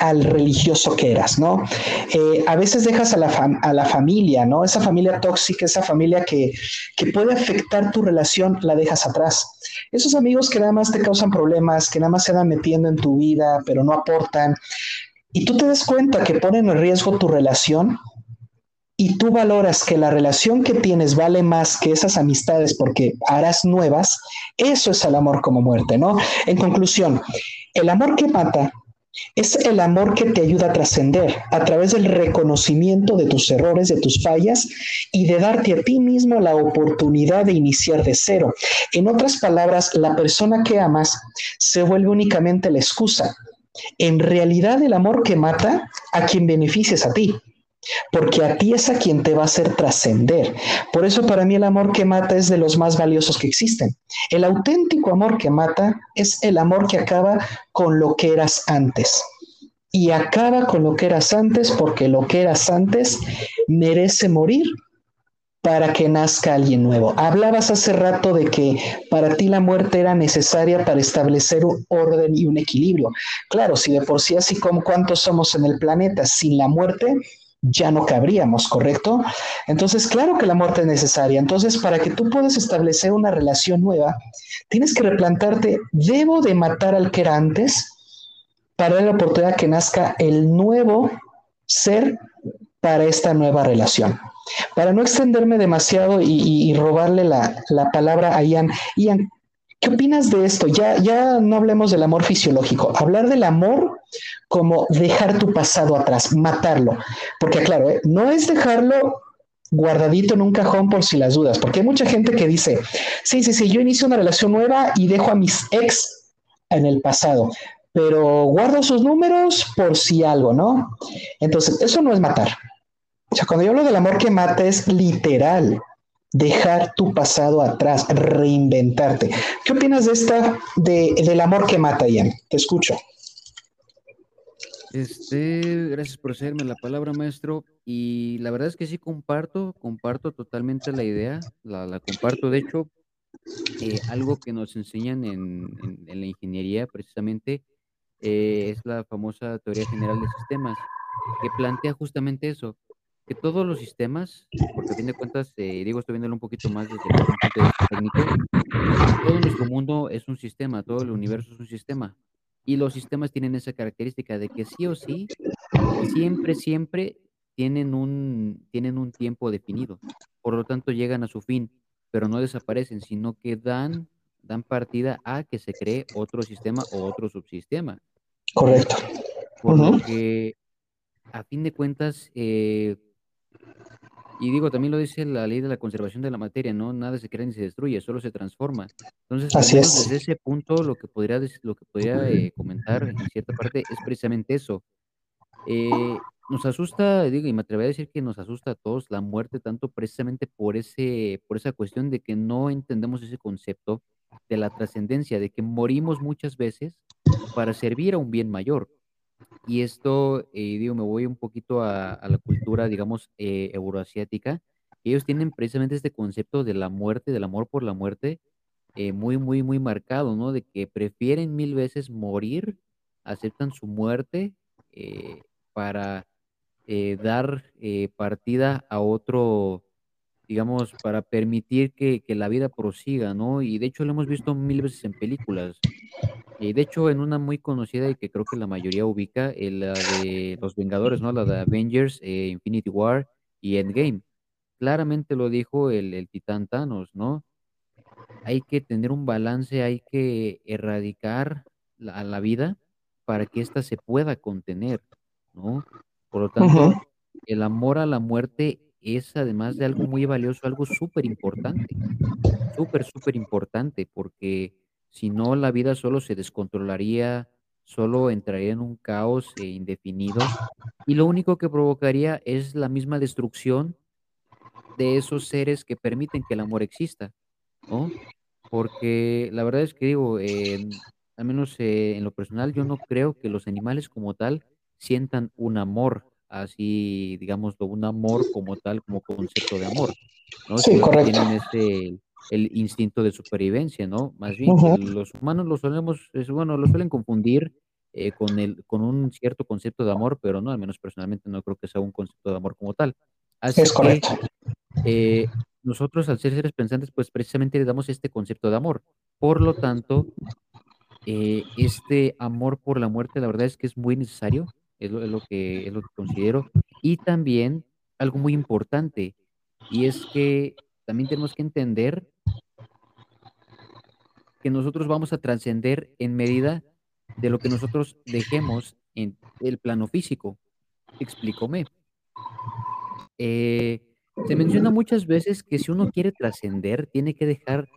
al religioso que eras, ¿no? Eh, a veces dejas a la, a la, familia, ¿no? Esa familia tóxica, esa familia que, que puede afectar tu relación, la dejas atrás. Esos amigos que nada más te causan problemas, que nada más se van metiendo en tu vida, pero no aportan, y tú te das cuenta que ponen en riesgo tu relación, y tú valoras que la relación que tienes vale más que esas amistades porque harás nuevas, eso es el amor como muerte, ¿no? En conclusión, el amor que mata es el amor que te ayuda a trascender a través del reconocimiento de tus errores, de tus fallas y de darte a ti mismo la oportunidad de iniciar de cero. En otras palabras, la persona que amas se vuelve únicamente la excusa. En realidad el amor que mata a quien beneficias a ti porque a ti es a quien te va a hacer trascender. Por eso para mí el amor que mata es de los más valiosos que existen. El auténtico amor que mata es el amor que acaba con lo que eras antes. Y acaba con lo que eras antes porque lo que eras antes merece morir para que nazca alguien nuevo. Hablabas hace rato de que para ti la muerte era necesaria para establecer un orden y un equilibrio. Claro, si de por sí así como cuántos somos en el planeta, sin la muerte ya no cabríamos, ¿correcto? Entonces, claro que la muerte es necesaria. Entonces, para que tú puedas establecer una relación nueva, tienes que replantarte, ¿debo de matar al que era antes para dar la oportunidad que nazca el nuevo ser para esta nueva relación? Para no extenderme demasiado y, robarle la, la, palabra a Ian. Ian, ¿qué opinas de esto? Ya, ya no hablemos del amor fisiológico, hablar del amor como dejar tu pasado atrás, matarlo. Porque claro, ¿eh? no es dejarlo guardadito en un cajón por si las dudas, porque hay mucha gente que dice, sí, sí, sí, yo inicio una relación nueva y dejo a mis ex en el pasado, pero guardo sus números por si algo, ¿no? Entonces, eso no es matar. O sea, cuando yo hablo del amor que mata es literal, dejar tu pasado atrás, reinventarte. ¿Qué opinas de esta, de, del amor que mata, Ian? Te escucho. Este, gracias por hacerme la palabra, maestro. Y la verdad es que sí comparto, comparto totalmente la idea, la, la comparto. De hecho, eh, algo que nos enseñan en, en, la ingeniería precisamente eh, es la famosa teoría general de sistemas, que plantea justamente eso. Que todos los sistemas, porque a fin de cuentas, eh, digo, estoy viéndolo un poquito más desde el punto de vista técnico, todo nuestro mundo es un sistema, todo el universo es un sistema. Y los sistemas tienen esa característica de que sí o sí, siempre, siempre tienen un, tienen un tiempo definido. Por lo tanto, llegan a su fin, pero no desaparecen, sino que dan, dan partida a que se cree otro sistema o otro subsistema. Correcto. Por lo que, a fin de cuentas, eh, y digo, también lo dice la ley de la conservación de la materia, ¿no? Nada se crea ni se destruye, solo se transforma. Entonces, desde ese punto, lo que podría, lo que podría eh, comentar en cierta parte es precisamente eso. Eh, nos asusta, digo, y me atrevería a decir que nos asusta a todos la muerte, tanto precisamente por, ese, por esa cuestión de que no entendemos ese concepto de la trascendencia, de que morimos muchas veces para servir a un bien mayor. Y esto, eh, digo, me voy un poquito a, la cultura, digamos, eh, euroasiática. Ellos tienen precisamente este concepto de la muerte, del amor por la muerte, eh, muy, muy, muy marcado, ¿no? De que prefieren mil veces morir, aceptan su muerte para dar partida a otro, digamos, para permitir que, que, la vida prosiga, ¿no? Y de hecho lo hemos visto mil veces en películas. Y de hecho, en una muy conocida y que creo que la mayoría ubica, eh, la de los Vengadores, ¿no? La de Avengers, eh, Infinity War y Endgame. Claramente lo dijo el, el titán Thanos, ¿no? Hay que tener un balance, hay que erradicar la, la vida para que ésta se pueda contener, ¿no? Por lo tanto, el amor a la muerte es además de algo muy valioso, algo súper importante, súper, súper importante, porque si no, la vida solo se descontrolaría, solo entraría en un caos eh, indefinido y lo único que provocaría es la misma destrucción de esos seres que permiten que el amor exista, ¿no? Porque la verdad es que digo, al menos eh, en lo personal, yo no creo que los animales como tal sientan un amor, así, digámoslo, un amor como tal, como concepto de amor, ¿no? Sí, correcto. Tienen ese, el instinto de supervivencia, ¿no? Más bien, los humanos lo solemos, es, bueno, lo suelen confundir eh, con, el, con un cierto concepto de amor, pero no, al menos personalmente no creo que sea un concepto de amor como tal. Así es correcto. Que, eh, nosotros, al ser seres pensantes, pues precisamente le damos este concepto de amor. Por lo tanto, eh, este amor por la muerte, la verdad es que es muy necesario, es lo, es lo, que, es lo que considero. Y también algo muy importante, y es que también tenemos que entender que nosotros vamos a trascender en medida de lo que nosotros dejemos en el plano físico. Explícome. Eh, se menciona muchas veces que si uno quiere trascender, tiene que dejar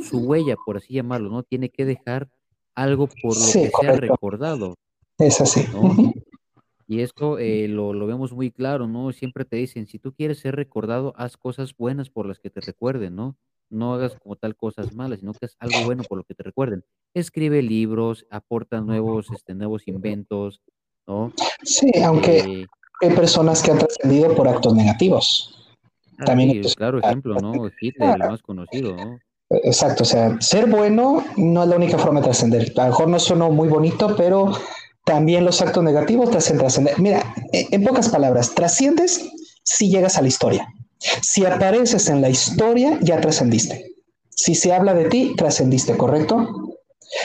su huella, por así llamarlo, ¿no? Tiene que dejar algo por lo que sea recordado. Es así. Y esto eh, lo, lo, vemos muy claro, ¿no? Siempre te dicen, si tú quieres ser recordado, haz cosas buenas por las que te recuerden, ¿no? No hagas como tal cosas malas, sino que haz algo bueno por lo que te recuerden. Escribe libros, aporta nuevos, este, nuevos inventos, ¿no? Sí, aunque eh, hay personas que han trascendido por actos negativos. Ah, También sí, claro ejemplo, ¿no? Hitler, el más conocido, ¿no? Exacto, o sea, ser bueno no es la única forma de trascender. A lo mejor no suena muy bonito, pero también los actos negativos te hacen trascender. Mira, en pocas palabras, trasciendes si llegas a la historia. Si apareces en la historia, ya trascendiste. Si se habla de ti, trascendiste, ¿correcto?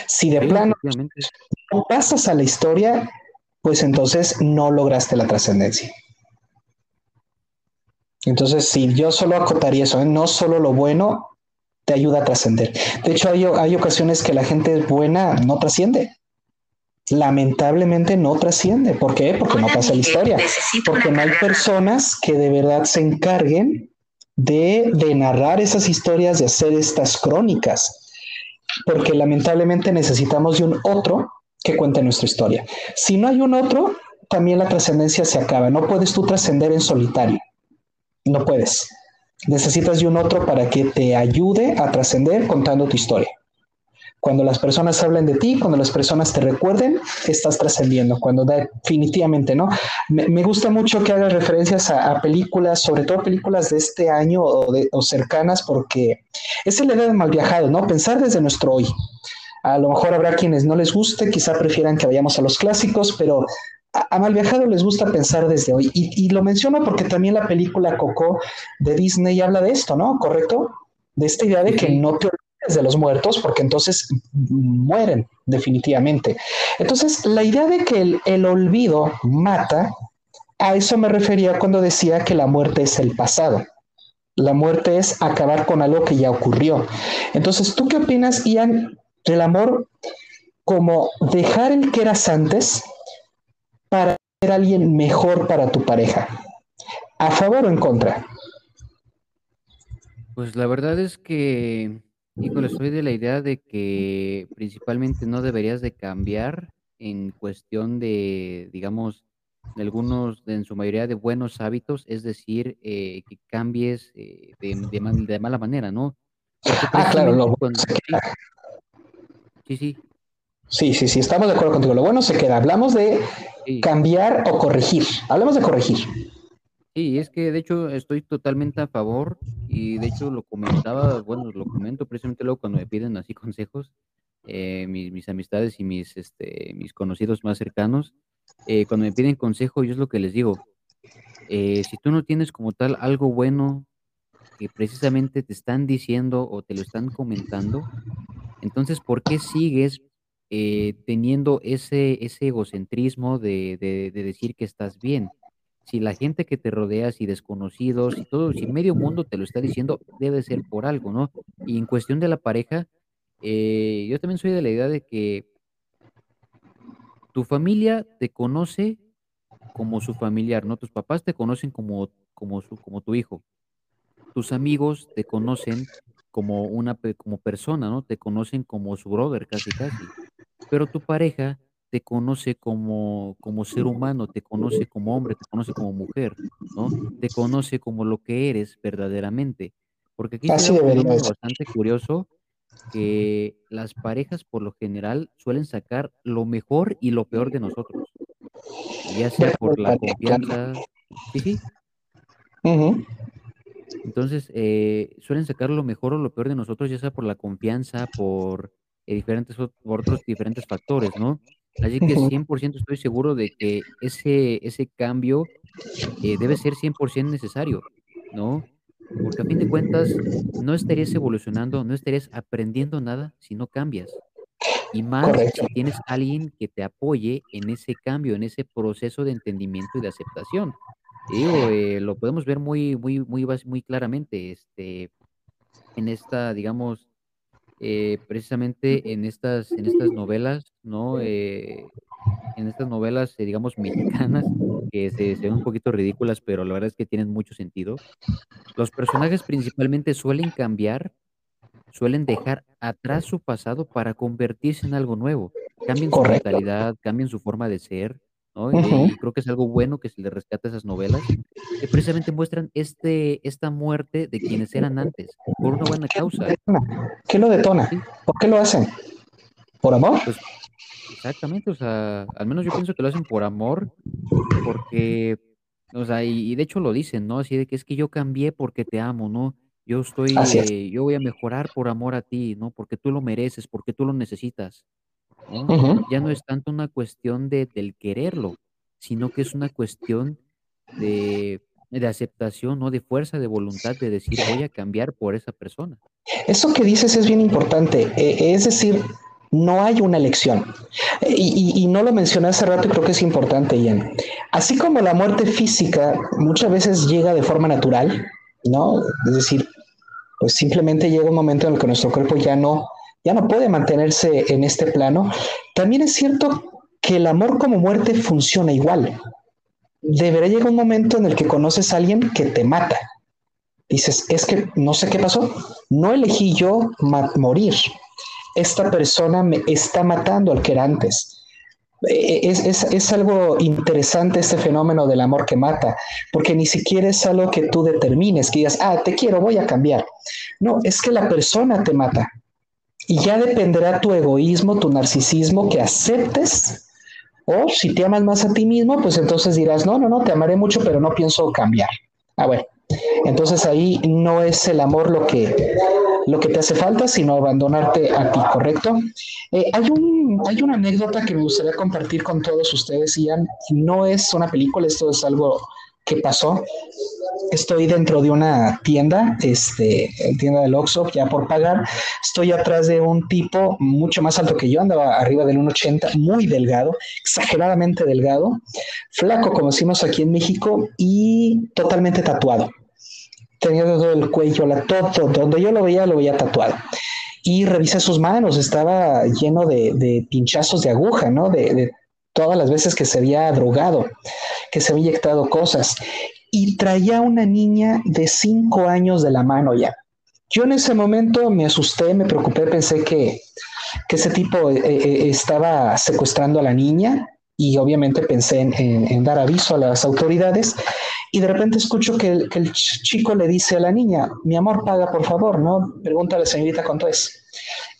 Si de plano no pasas a la historia, pues entonces no lograste la trascendencia. Entonces, si yo solo acotaría eso, ¿eh? no solo lo bueno te ayuda a trascender. De hecho, hay, hay ocasiones que la gente buena no trasciende lamentablemente no trasciende. ¿Por qué? Porque no pasa la historia. Porque no hay personas que de verdad se encarguen de, de, narrar esas historias, de hacer estas crónicas. Porque lamentablemente necesitamos de un otro que cuente nuestra historia. Si no hay un otro, también la trascendencia se acaba. No puedes tú trascender en solitario. No puedes. Necesitas de un otro para que te ayude a trascender contando tu historia. Cuando las personas hablen de ti, cuando las personas te recuerden, estás trascendiendo. Cuando definitivamente, ¿no? Me, gusta mucho que hagas referencias a, películas, sobre todo películas de este año o, de, o cercanas, porque es la idea de mal viajado, ¿no? Pensar desde nuestro hoy. A lo mejor habrá quienes no les guste, quizá prefieran que vayamos a los clásicos, pero a, Malviajado les gusta pensar desde hoy. Y, lo menciono porque también la película Coco de Disney habla de esto, ¿no? ¿Correcto? De esta idea de que no te olvides de los muertos porque entonces mueren definitivamente. Entonces, la idea de que el, el olvido mata, a eso me refería cuando decía que la muerte es el pasado. La muerte es acabar con algo que ya ocurrió. Entonces, ¿tú qué opinas, Ian, del amor como dejar el que eras antes para ser alguien mejor para tu pareja? ¿A favor o en contra? Pues la verdad es que, híjole, soy de la idea de que principalmente no deberías de cambiar en cuestión de, digamos, de algunos, en su mayoría de buenos hábitos, es decir, eh, que cambies eh, de, de, mala manera, ¿no? ah, claro, lo sí, sí. Sí, sí, sí, estamos de acuerdo contigo. Lo bueno se queda. Hablamos de cambiar o corregir. Hablamos de corregir. Sí, es que de hecho estoy totalmente a favor y de hecho lo comentaba, bueno, lo comento precisamente luego cuando me piden así consejos, eh, mis, mis, amistades y mis, este, mis conocidos más cercanos, eh, cuando me piden consejo, yo es lo que les digo. Eh, si tú no tienes como tal algo bueno que precisamente te están diciendo o te lo están comentando, entonces, ¿por qué sigues teniendo ese, ese egocentrismo de, de, decir que estás bien? Si la gente que te rodea, si desconocidos, si todo, si medio mundo te lo está diciendo, debe ser por algo, ¿no? Y en cuestión de la pareja, yo también soy de la idea de que tu familia te conoce como su familiar, ¿no? Tus papás te conocen como, como, su, como tu hijo. Tus amigos te conocen como una como persona, ¿no? Te conocen como su brother, casi casi. Pero tu pareja te conoce como, como ser humano, te conoce como hombre, te conoce como mujer, ¿no? Te conoce como lo que eres verdaderamente. Porque aquí es bastante curioso que las parejas por lo general suelen sacar lo mejor y lo peor de nosotros. Ya sea por la confianza. Sí, sí. Entonces, eh, suelen sacar lo mejor o lo peor de nosotros, ya sea por la confianza, por eh, diferentes por otros diferentes factores, ¿no? Así que 100% estoy seguro de que ese, ese cambio eh, debe ser 100% necesario, ¿no? Porque a fin de cuentas, no estarías evolucionando, no estarías aprendiendo nada si no cambias. Y más si tienes alguien que te apoye en ese cambio, en ese proceso de entendimiento y de aceptación. Eh, lo podemos ver muy, muy, muy, muy claramente este, en esta, digamos, eh, precisamente en estas, en estas novelas, ¿no? Eh, en estas novelas, digamos, mexicanas, que se, se ven un poquito ridículas, pero la verdad es que tienen mucho sentido. Los personajes principalmente suelen cambiar, suelen dejar atrás su pasado para convertirse en algo nuevo. Cambian su mentalidad, cambian su forma de ser, ¿no? Y creo que es algo bueno que se le rescata a esas novelas, que precisamente muestran este, esta muerte de quienes eran antes, por una buena causa. ¿Qué lo detona? ¿Por qué lo hacen? ¿Por amor? Pues, exactamente, o sea, al menos yo pienso que lo hacen por amor, porque o sea, y, de hecho lo dicen, ¿no? Así de que es que yo cambié porque te amo, ¿no? Yo estoy, eh, yo voy a mejorar por amor a ti, ¿no? Porque tú lo mereces, porque tú lo necesitas, ¿no? Ya no es tanto una cuestión de, del quererlo, sino que es una cuestión de, de aceptación, ¿no? De fuerza, de voluntad, de decir, voy a cambiar por esa persona. Eso que dices es bien importante. Eh, es decir, no hay una elección. Y, no lo mencioné hace rato y creo que es importante, Ian. Así como la muerte física muchas veces llega de forma natural, ¿no? Es decir, pues simplemente llega un momento en el que nuestro cuerpo ya no, ya no puede mantenerse en este plano. También es cierto que el amor como muerte funciona igual. Deberá llegar un momento en el que conoces a alguien que te mata. Dices, es que no sé qué pasó. No elegí yo morir esta persona me está matando al que era antes. E, e, es, algo interesante este fenómeno del amor que mata, porque ni siquiera es algo que tú determines, que digas, ah, te quiero, voy a cambiar. No, es que la persona te mata. Y ya dependerá tu egoísmo, tu narcisismo, que aceptes. O si te amas más a ti mismo, pues entonces dirás, no, no, no, te amaré mucho, pero no pienso cambiar. Ah, bueno. Entonces ahí no es el amor lo que, lo que te hace falta, sino abandonarte a ti, ¿correcto? Eh, hay, un, hay una anécdota que me gustaría compartir con todos ustedes, Ian. No es una película, esto es algo que pasó. Estoy dentro de una tienda, este, tienda del Oxxo, ya por pagar. Estoy atrás de un tipo mucho más alto que yo, andaba arriba del 1,80, muy delgado, exageradamente delgado, flaco, como decimos aquí en México, y totalmente tatuado tenía todo el cuello, la, todo, donde yo lo veía, lo veía tatuado. Y revisé sus manos, estaba lleno de, pinchazos de aguja, ¿no? Todas las veces que se había drogado, que se había inyectado cosas. Y traía una niña de cinco años de la mano ya. Yo en ese momento me asusté, me preocupé, pensé que, que ese tipo eh, eh, estaba secuestrando a la niña y obviamente pensé en, dar aviso a las autoridades y de repente escucho que el, que el, chico le dice a la niña, mi amor, paga por favor, ¿no? Pregunta a la señorita cuánto es.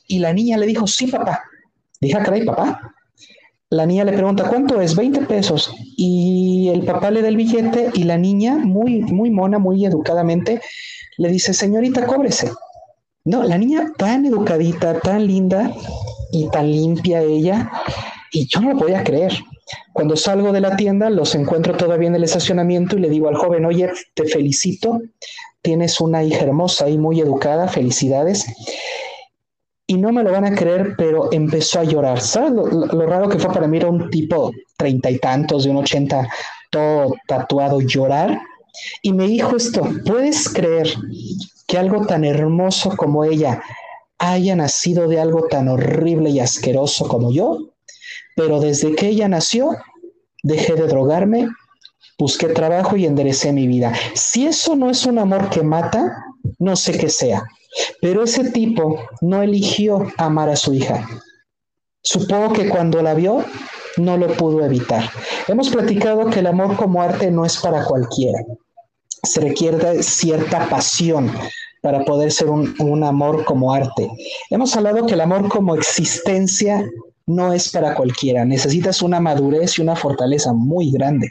Y la niña le dijo, sí, papá. Dije, ah, caray, papá. La niña le pregunta, ¿cuánto es? 20 pesos. Y el papá le da el billete y la niña, muy, muy mona, muy educadamente, le dice, señorita, cóbrese. No, la niña tan educadita, tan linda y tan limpia ella, y yo no lo podía creer. Cuando salgo de la tienda, los encuentro todavía en el estacionamiento y le digo al joven, oye, te felicito, tienes una hija hermosa y muy educada, felicidades. Y no me lo van a creer, pero empezó a llorar. ¿Sabes lo, raro que fue para mí? Era un tipo treinta y tantos, de un ochenta, todo tatuado, llorar. Y me dijo esto, ¿puedes creer que algo tan hermoso como ella haya nacido de algo tan horrible y asqueroso como yo? pero desde que ella nació, dejé de drogarme, busqué trabajo y enderecé mi vida. Si eso no es un amor que mata, no sé qué sea. Pero ese tipo no eligió amar a su hija. Supongo que cuando la vio, no lo pudo evitar. Hemos platicado que el amor como arte no es para cualquiera. Se requiere cierta pasión para poder ser un, un amor como arte. Hemos hablado que el amor como existencia no es para cualquiera. Necesitas una madurez y una fortaleza muy grande.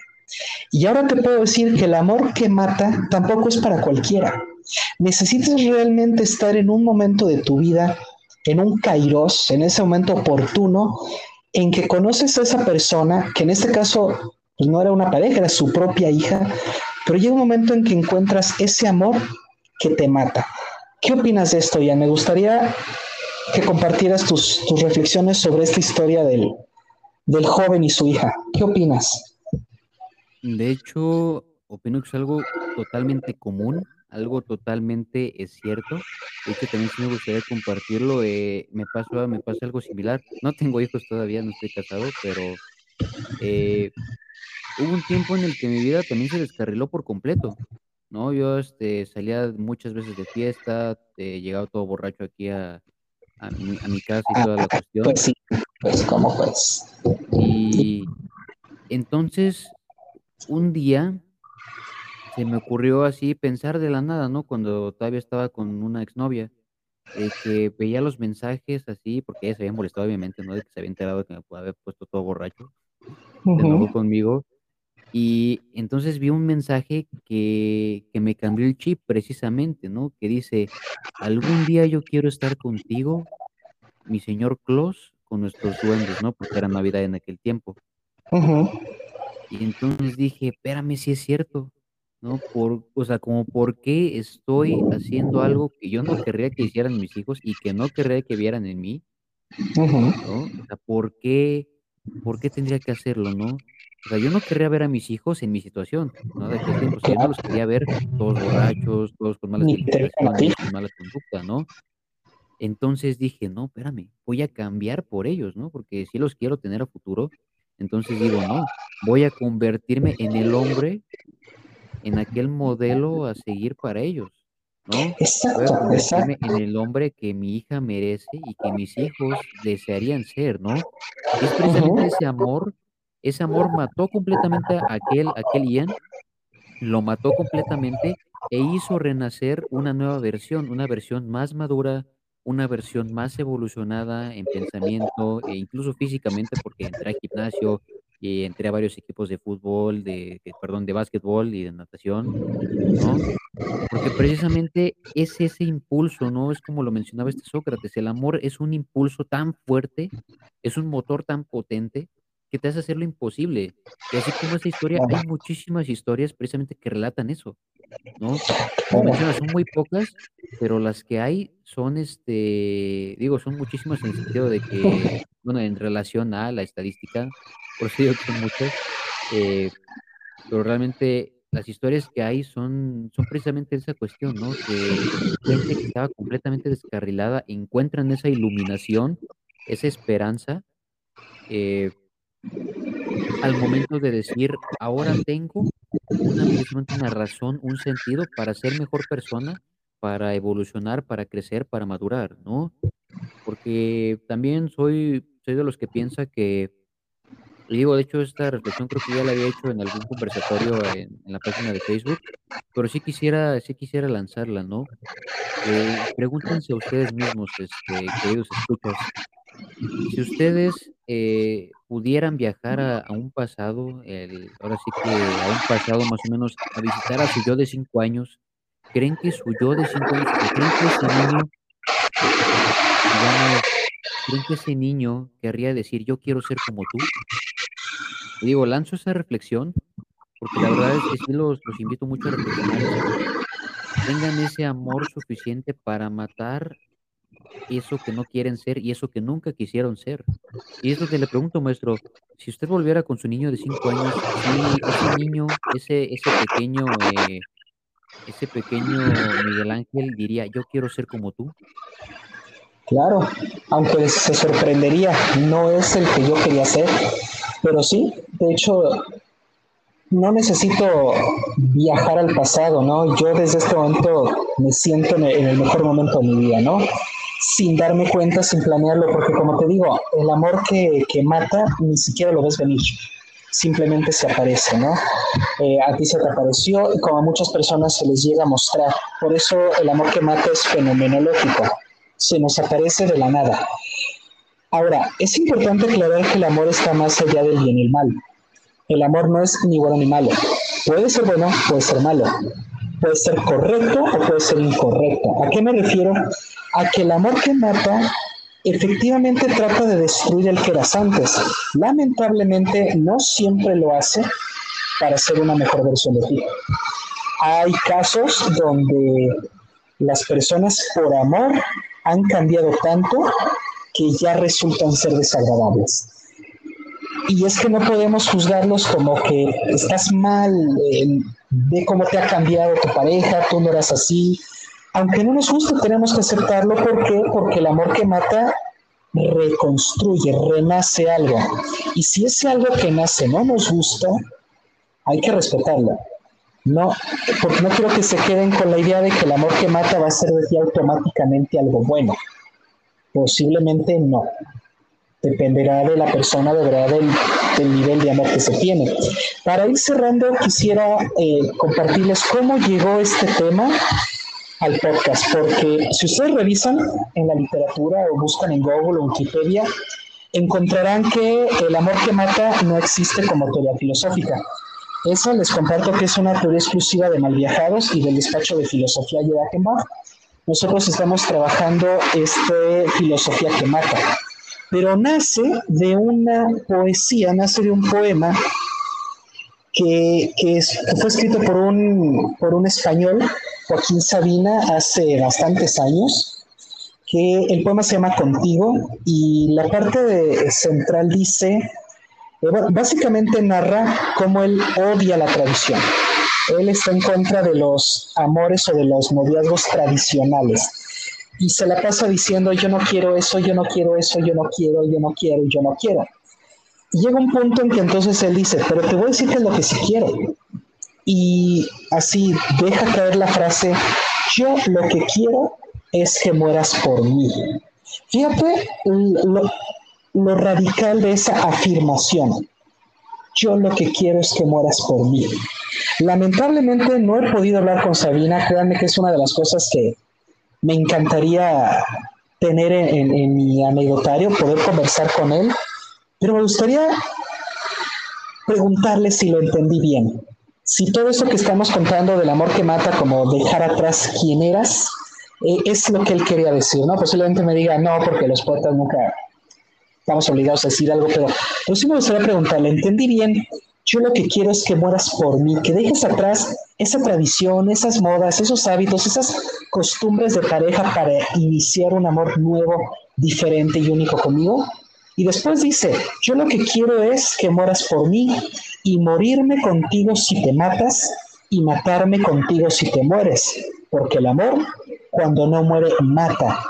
Y ahora te puedo decir que el amor que mata tampoco es para cualquiera. Necesitas realmente estar en un momento de tu vida, en un kairos, en ese momento oportuno, en que conoces a esa persona, que en este caso pues, no era una pareja, era su propia hija, pero llega un momento en que encuentras ese amor que te mata. ¿Qué opinas de esto, ya Me gustaría que compartieras tus, tus reflexiones sobre esta historia del, del joven y su hija. ¿Qué opinas? De hecho, opino que es algo totalmente común, algo totalmente es cierto. De hecho, también sí me gustaría compartirlo. Eh, me, pasó, me pasa algo similar. No tengo hijos todavía, no estoy casado, pero eh, hubo un tiempo en el que mi vida también se descarriló por completo. ¿no? Yo este, salía muchas veces de fiesta, eh, llegaba todo borracho aquí a, a mi, a mi casa y toda la ah, cuestión. Pues sí, pues como pues. Y entonces, un día se me ocurrió así pensar de la nada, ¿no? Cuando todavía estaba con una exnovia, de que veía los mensajes así, porque ella se había molestado, obviamente, ¿no? De que se había enterado que me pudo haber puesto todo borracho, de nuevo conmigo. Y entonces vi un mensaje que, que, me cambió el chip precisamente, ¿no? Que dice, algún día yo quiero estar contigo, mi señor Claus, con nuestros duendes, ¿no? Porque era Navidad en aquel tiempo. Y entonces dije, espérame si es cierto, ¿no? Por, o sea, como por qué estoy haciendo algo que yo no querría que hicieran mis hijos y que no querría que vieran en mí, ¿no? O sea, ¿por qué, por qué tendría que hacerlo, no? O sea, yo no querría ver a mis hijos en mi situación, ¿no? De aquel tiempo, o sea, yo no los quería ver todos borrachos, todos con malas calificaciones, con malas conductas, ¿no? Entonces dije, no, espérame, voy a cambiar por ellos, ¿no? Porque si los quiero tener a futuro, entonces digo, no, voy a convertirme en el hombre, en aquel modelo a seguir para ellos, ¿no? Exacto, exacto. en el hombre que mi hija merece y que mis hijos desearían ser, ¿no? Es precisamente uh -huh. ese amor ese amor mató completamente a aquel, aquel Ian, lo mató completamente e hizo renacer una nueva versión, una versión más madura, una versión más evolucionada en pensamiento e incluso físicamente, porque entré al gimnasio, y entré a varios equipos de fútbol, de, perdón, de básquetbol y de natación, ¿no? Porque precisamente es ese impulso, ¿no? Es como lo mencionaba este Sócrates, el amor es un impulso tan fuerte, es un motor tan potente que te hace hacer lo imposible. Y así como esa historia, hay muchísimas historias precisamente que relatan eso, ¿no? Como mencionas, son muy pocas, pero las que hay son, este, digo, son muchísimas en el sentido de que, bueno, en relación a la estadística, por eso digo que son muchas, eh, pero realmente las historias que hay son, son precisamente esa cuestión, ¿no? Que gente que estaba completamente descarrilada encuentran esa iluminación, esa esperanza, eh, al momento de decir, ahora tengo una, una razón, un sentido para ser mejor persona, para evolucionar, para crecer, para madurar, ¿no? Porque también soy, soy de los que piensa que, digo, de hecho, esta reflexión creo que ya la había hecho en algún conversatorio en, la página de Facebook, pero sí quisiera, sí quisiera lanzarla, ¿no? Eh, pregúntense a ustedes mismos, este, queridos escuchas, si ustedes eh, pudieran viajar a, un pasado, ahora sí que a un pasado más o menos, a visitar a su yo de cinco años, ¿creen que su yo de cinco años, creen que ese niño, creen que ese niño querría decir yo quiero ser como tú? digo, lanzo esa reflexión, porque la verdad es que sí los, los invito mucho a reflexionar. Tengan ese amor suficiente para matar eso que no quieren ser y eso que nunca quisieron ser. Y es lo que le pregunto, maestro, si usted volviera con su niño de cinco años, si ese niño, ese, ese pequeño, eh, ese pequeño Miguel Ángel diría, yo quiero ser como tú. Claro, aunque se sorprendería, no es el que yo quería ser, pero sí, de hecho, no necesito viajar al pasado, ¿no? Yo desde este momento me siento en el mejor momento de mi vida, ¿no? Sin darme cuenta, sin planearlo, porque como te digo, el amor que, mata ni siquiera lo ves venir, simplemente se aparece, ¿no? Eh, a ti se te apareció y como a muchas personas se les llega a mostrar. Por eso el amor que mata es fenomenológico, se nos aparece de la nada. Ahora, es importante aclarar que el amor está más allá del bien y el mal. El amor no es ni bueno ni malo. Puede ser bueno, puede ser malo. Puede ser correcto o puede ser incorrecto. ¿A qué me refiero? A que el amor que mata efectivamente trata de destruir el que eras antes. Lamentablemente no siempre lo hace para ser una mejor versión de ti. Hay casos donde las personas por amor han cambiado tanto que ya resultan ser desagradables. Y es que no podemos juzgarlos como que estás mal, eh, ve cómo te ha cambiado tu pareja, tú no eras así, aunque no nos guste, tenemos que aceptarlo. ¿Por qué? Porque el amor que mata reconstruye, renace algo. Y si ese algo que nace no nos gusta, hay que respetarlo. No, porque no quiero que se queden con la idea de que el amor que mata va a ser desde automáticamente algo bueno. Posiblemente no. Dependerá de la persona, deberá del, del nivel de amor que se tiene. Para ir cerrando, quisiera eh, compartirles cómo llegó este tema al podcast, porque si ustedes revisan en la literatura o buscan en Google o Wikipedia, encontrarán que el amor que mata no existe como teoría filosófica. Eso les comparto que es una teoría exclusiva de malviajados y del despacho de filosofía de Achenbach. Nosotros estamos trabajando este filosofía que mata, pero nace de una poesía, nace de un poema que, que, fue escrito por un, por un español Joaquín Sabina hace bastantes años, que el poema se llama Contigo y la parte central dice, eh, básicamente narra cómo él odia la tradición. Él está en contra de los amores o de los noviazgos tradicionales y se la pasa diciendo yo no quiero eso, yo no quiero eso, yo no quiero, yo no quiero, yo no quiero. Y llega un punto en que entonces él dice, pero te voy a decir que es lo que sí quiero y así deja caer la frase, yo lo que quiero es que mueras por mí. Fíjate lo, radical de esa afirmación. Yo lo que quiero es que mueras por mí. Lamentablemente no he podido hablar con Sabina, créanme que es una de las cosas que me encantaría tener en, en mi anecdotario, poder conversar con él, pero me gustaría preguntarle si lo entendí bien. Si todo eso que estamos contando del amor que mata, como dejar atrás quién eras, eh, es lo que él quería decir, ¿no? Posiblemente me diga, no, porque los poetas nunca estamos obligados a decir algo, pero, pero sí me gustaría preguntarle, ¿entendí bien? Yo lo que quiero es que mueras por mí, que dejes atrás esa tradición, esas modas, esos hábitos, esas costumbres de pareja para iniciar un amor nuevo, diferente y único conmigo. Y después dice, yo lo que quiero es que mueras por mí y morirme contigo si te matas y matarme contigo si te mueres, porque el amor cuando no muere mata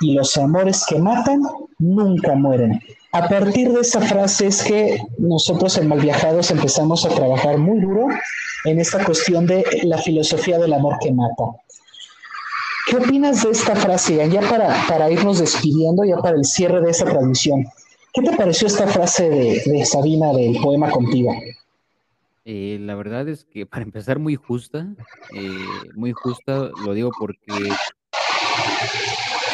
y los amores que matan nunca mueren. A partir de esa frase es que nosotros en Malviajados empezamos a trabajar muy duro en esta cuestión de la filosofía del amor que mata. ¿Qué opinas de esta frase, Ya para, para irnos despidiendo, ya para el cierre de esta transmisión. ¿Qué te pareció esta frase de, Sabina del poema Contigo? Eh, la verdad es que para empezar muy justa, eh, muy justa, lo digo porque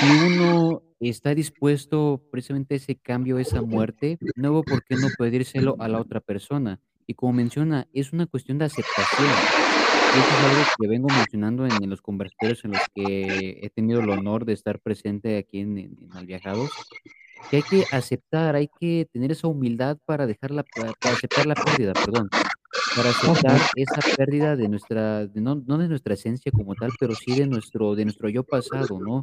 si uno está dispuesto precisamente a ese cambio, esa muerte, no veo por qué no pedírselo a la otra persona. Y como menciona, es una cuestión de aceptación. Eso es algo que vengo mencionando en, los conversatorios en los que he tenido el honor de estar presente aquí en, en, Malviajados, que hay que aceptar, hay que tener esa humildad para dejarla, para, aceptar la pérdida, perdón, para aceptar esa pérdida de nuestra, no, no, de nuestra esencia como tal, pero sí de nuestro, de nuestro yo pasado, ¿no?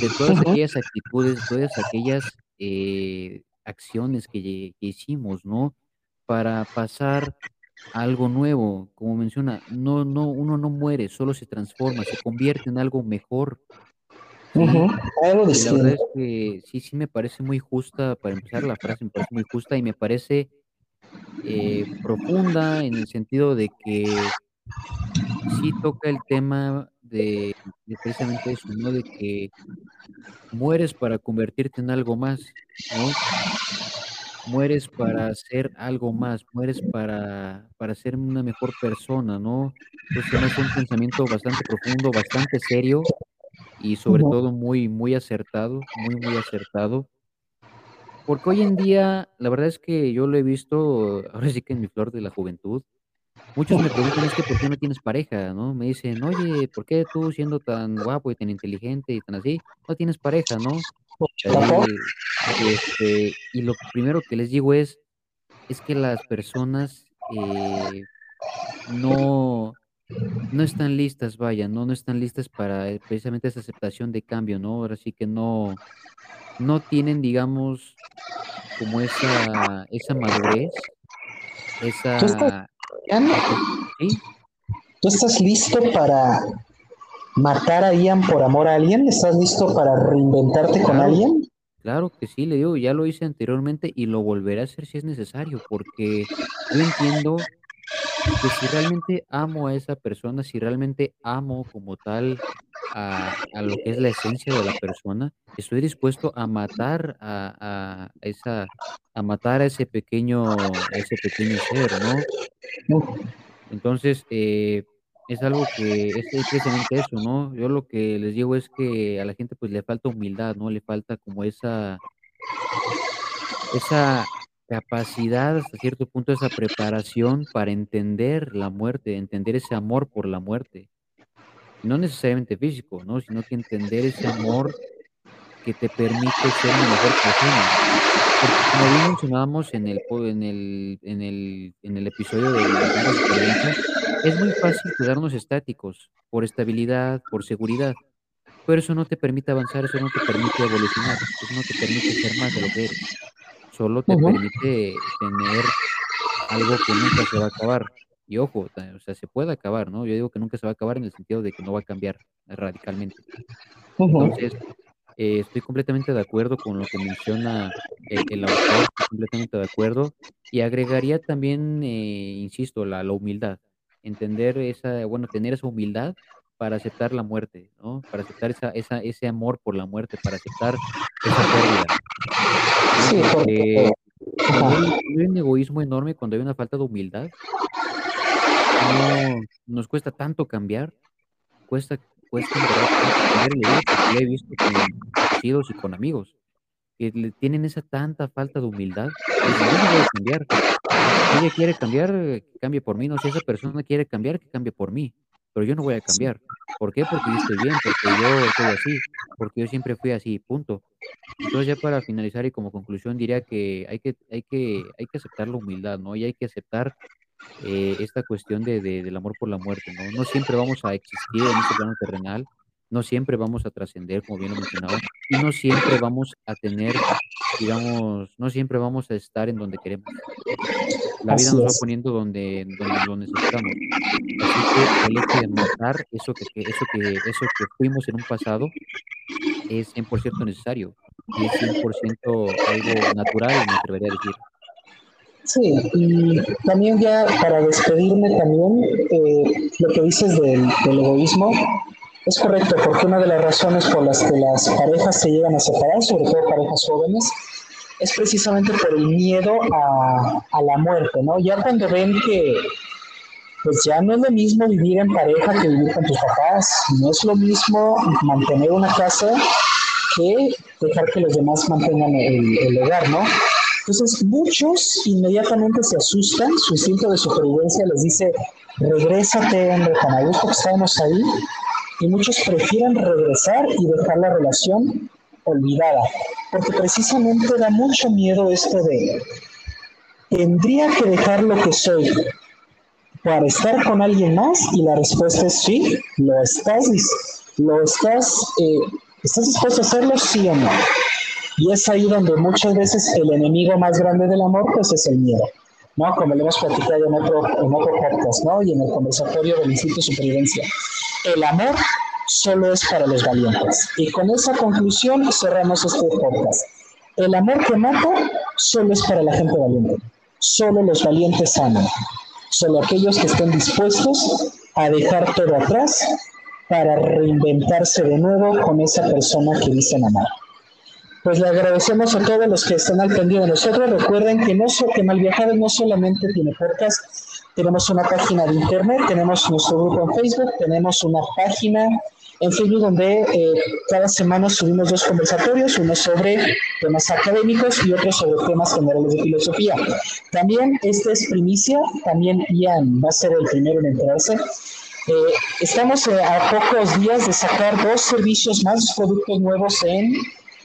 De todas aquellas actitudes, todas aquellas eh, acciones que, que hicimos, ¿no? Para pasar a algo nuevo, como menciona, no, no, uno no muere, solo se transforma, se convierte en algo mejor, la verdad es que sí, sí me parece muy justa, para empezar la frase me parece muy justa y me parece eh, profunda en el sentido de que sí toca el tema de, precisamente eso, ¿no? De que mueres para convertirte en algo más, ¿no? Mueres para ser algo más, mueres para, para ser una mejor persona, ¿no? Entonces es un pensamiento bastante profundo, bastante serio y sobre todo muy, muy acertado, muy, muy acertado. Porque hoy en día, la verdad es que yo lo he visto, ahora sí que en mi flor de la juventud, muchos me preguntan, es que ¿por qué no tienes pareja? ¿no? Me dicen, oye, ¿por qué tú siendo tan guapo y tan inteligente y tan así, no tienes pareja, ¿no? Este, y lo primero que les digo es, es que las personas eh, no, no están listas, vaya, ¿no? No están listas para eh, precisamente esa aceptación de cambio, ¿no? Ahora sí que no, no tienen, digamos, como esa, esa madurez, esa... ¿Tú estás, ¿Tú estás listo para matar a Ian por amor a alguien? ¿Estás listo para reinventarte con alguien? Claro que sí, le digo, ya lo hice anteriormente y lo volveré a hacer si es necesario, porque yo entiendo que si realmente amo a esa persona, si realmente amo como tal a, lo que es la esencia de la persona, estoy dispuesto a matar a, esa, a matar a ese pequeño, ese pequeño ser, ¿no? Entonces, eh, es algo que es, precisamente eso, ¿no? Yo lo que les digo es que a la gente pues le falta humildad, ¿no? Le falta como esa, esa capacidad hasta cierto punto, esa preparación para entender la muerte, entender ese amor por la muerte. No necesariamente físico, ¿no? Sino que entender ese amor que te permite ser una mejor persona. Porque como bien mencionábamos en el, en el, en el, episodio de la es muy fácil quedarnos estáticos por estabilidad, por seguridad. Pero eso no te permite avanzar, eso no te permite evolucionar, eso no te permite ser más de lo que eres solo te permite tener algo que nunca se va a acabar. Y ojo, o sea, se puede acabar, ¿no? Yo digo que nunca se va a acabar en el sentido de que no va a cambiar radicalmente. Entonces, eh, estoy completamente de acuerdo con lo que menciona el, autor, estoy completamente de acuerdo. Y agregaría también, eh, insisto, la, la humildad. Entender esa, bueno, tener esa humildad para aceptar la muerte, ¿no? Para aceptar esa, esa, ese amor por la muerte, para aceptar esa pérdida. Sí, porque hay, un egoísmo enorme cuando hay una falta de humildad. No, nos cuesta tanto cambiar, cuesta, cuesta cambiar el ego, porque lo he visto con conocidos y con amigos, que le tienen esa tanta falta de humildad, pues yo no cambiar. Si ella quiere cambiar, que cambie por mí, no, si esa persona quiere cambiar, que cambie por mí, pero yo no voy a cambiar. ¿Por qué? Porque yo estoy bien, porque yo soy así, porque yo siempre fui así, punto. Entonces, ya para finalizar y como conclusión, diría que hay que, hay que, hay que aceptar la humildad, ¿no? Y hay que aceptar eh, esta cuestión de, de- del amor por la muerte, ¿no? No siempre vamos a existir en este plano terrenal, no siempre vamos a trascender, como bien lo mencionaba, y no siempre vamos a tener, digamos, no siempre vamos a estar en donde queremos. La vida Así nos va es. poniendo donde, donde lo necesitamos. Así que el hecho de notar eso que, que- eso que, eso que fuimos en un pasado es 100% necesario y es 100% algo natural, me atrevería a decir. Sí, y también ya para despedirme también, eh, lo que dices del, del egoísmo es correcto, porque una de las razones por las que las parejas se llegan a separar, sobre todo parejas jóvenes, es precisamente por el miedo a, a la muerte, ¿no? Ya cuando ven que pues ya no es lo mismo vivir en pareja que vivir con tus papás, no es lo mismo mantener una casa que dejar que los demás mantengan el, hogar, ¿no? Entonces, muchos inmediatamente se asustan, su instinto de supervivencia les dice, regrésate, hombre, tan gusto que estábamos ahí, y muchos prefieren regresar y dejar la relación olvidada, porque precisamente da mucho miedo esto de, tendría que dejar lo que soy para estar con alguien más, y la respuesta es sí, lo estás, lo estás, eh, ¿estás dispuesto a hacerlo, sí o no? Y es ahí donde muchas veces el enemigo más grande del amor, pues es el miedo, ¿no? Como lo hemos platicado en otro, en otro podcast, ¿no? Y en el conversatorio del Instituto de Supervivencia. El amor solo es para los valientes. Y con esa conclusión cerramos este podcast. El amor que mata solo es para la gente valiente. Solo los valientes aman. Solo aquellos que estén dispuestos a dejar todo atrás para reinventarse de nuevo con esa persona que dicen amar. Pues le agradecemos a todos los que están al pendiente de nosotros. Recuerden que no que Malviajados no solamente tiene podcast, tenemos una página de internet, tenemos nuestro grupo en Facebook, tenemos una página en Facebook donde eh, cada semana subimos dos conversatorios, uno sobre temas académicos y otro sobre temas generales de filosofía. También esta es primicia, también Ian va a ser el primero en enterarse. Eh, estamos eh, a pocos días de sacar dos servicios más, productos nuevos en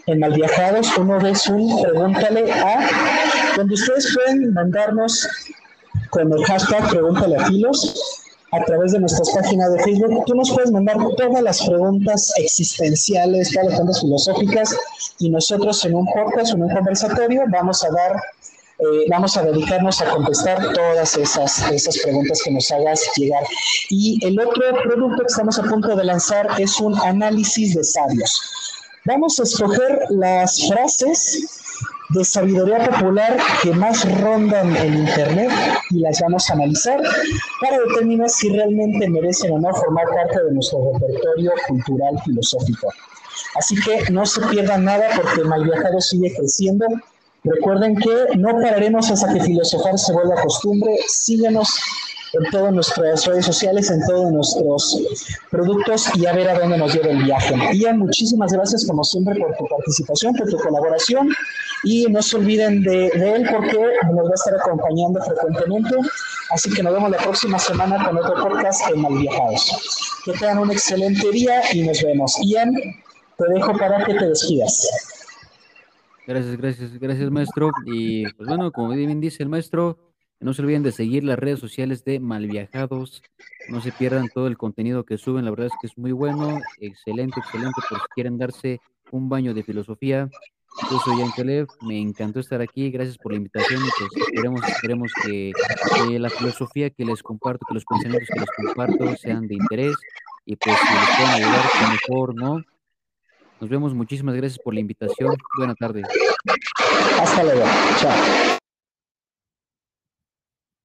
en Malviajados, uno es un pregúntale a, donde ustedes pueden mandarnos con el hashtag pregúntale a Filos a través de nuestras páginas de Facebook. Tú nos puedes mandar todas las preguntas existenciales, todas las preguntas filosóficas y nosotros en un podcast, en un conversatorio, vamos a dar eh, vamos a dedicarnos a contestar todas esas, esas preguntas que nos hagas llegar. Y el otro producto que estamos a punto de lanzar es un análisis de sabios. Vamos a escoger las frases de sabiduría popular que más rondan en Internet y las vamos a analizar para determinar si realmente merecen o no formar parte de nuestro repertorio cultural filosófico. Así que no se pierdan nada porque Malviajado sigue creciendo. Recuerden que no pararemos hasta que filosofar se vuelva costumbre. Síguenos en todas nuestras redes sociales, en todos nuestros productos y a ver a dónde nos lleva el viaje. Ian, muchísimas gracias como siempre por tu participación, por tu colaboración y no se olviden de, de él porque nos va a estar acompañando frecuentemente. Así que nos vemos la próxima semana con otro podcast en Malviajados. Que tengan un excelente día y nos vemos. Ian, te dejo para que te despidas. Gracias, gracias, gracias, maestro. Y pues bueno, como bien dice el maestro, no se olviden de seguir las redes sociales de Malviajados. No se pierdan todo el contenido que suben. La verdad es que es muy bueno. Excelente, excelente. Por si quieren darse un baño de filosofía. Yo soy Jan Caleb. Me encantó estar aquí. Gracias por la invitación. Pues esperemos, esperemos que, que la filosofía que les comparto, que los pensamientos que les comparto sean de interés. Y pues si les pueden ayudar, que mejor, ¿no? Nos vemos. Muchísimas gracias por la invitación. Buena tarde. Hasta luego. Chao.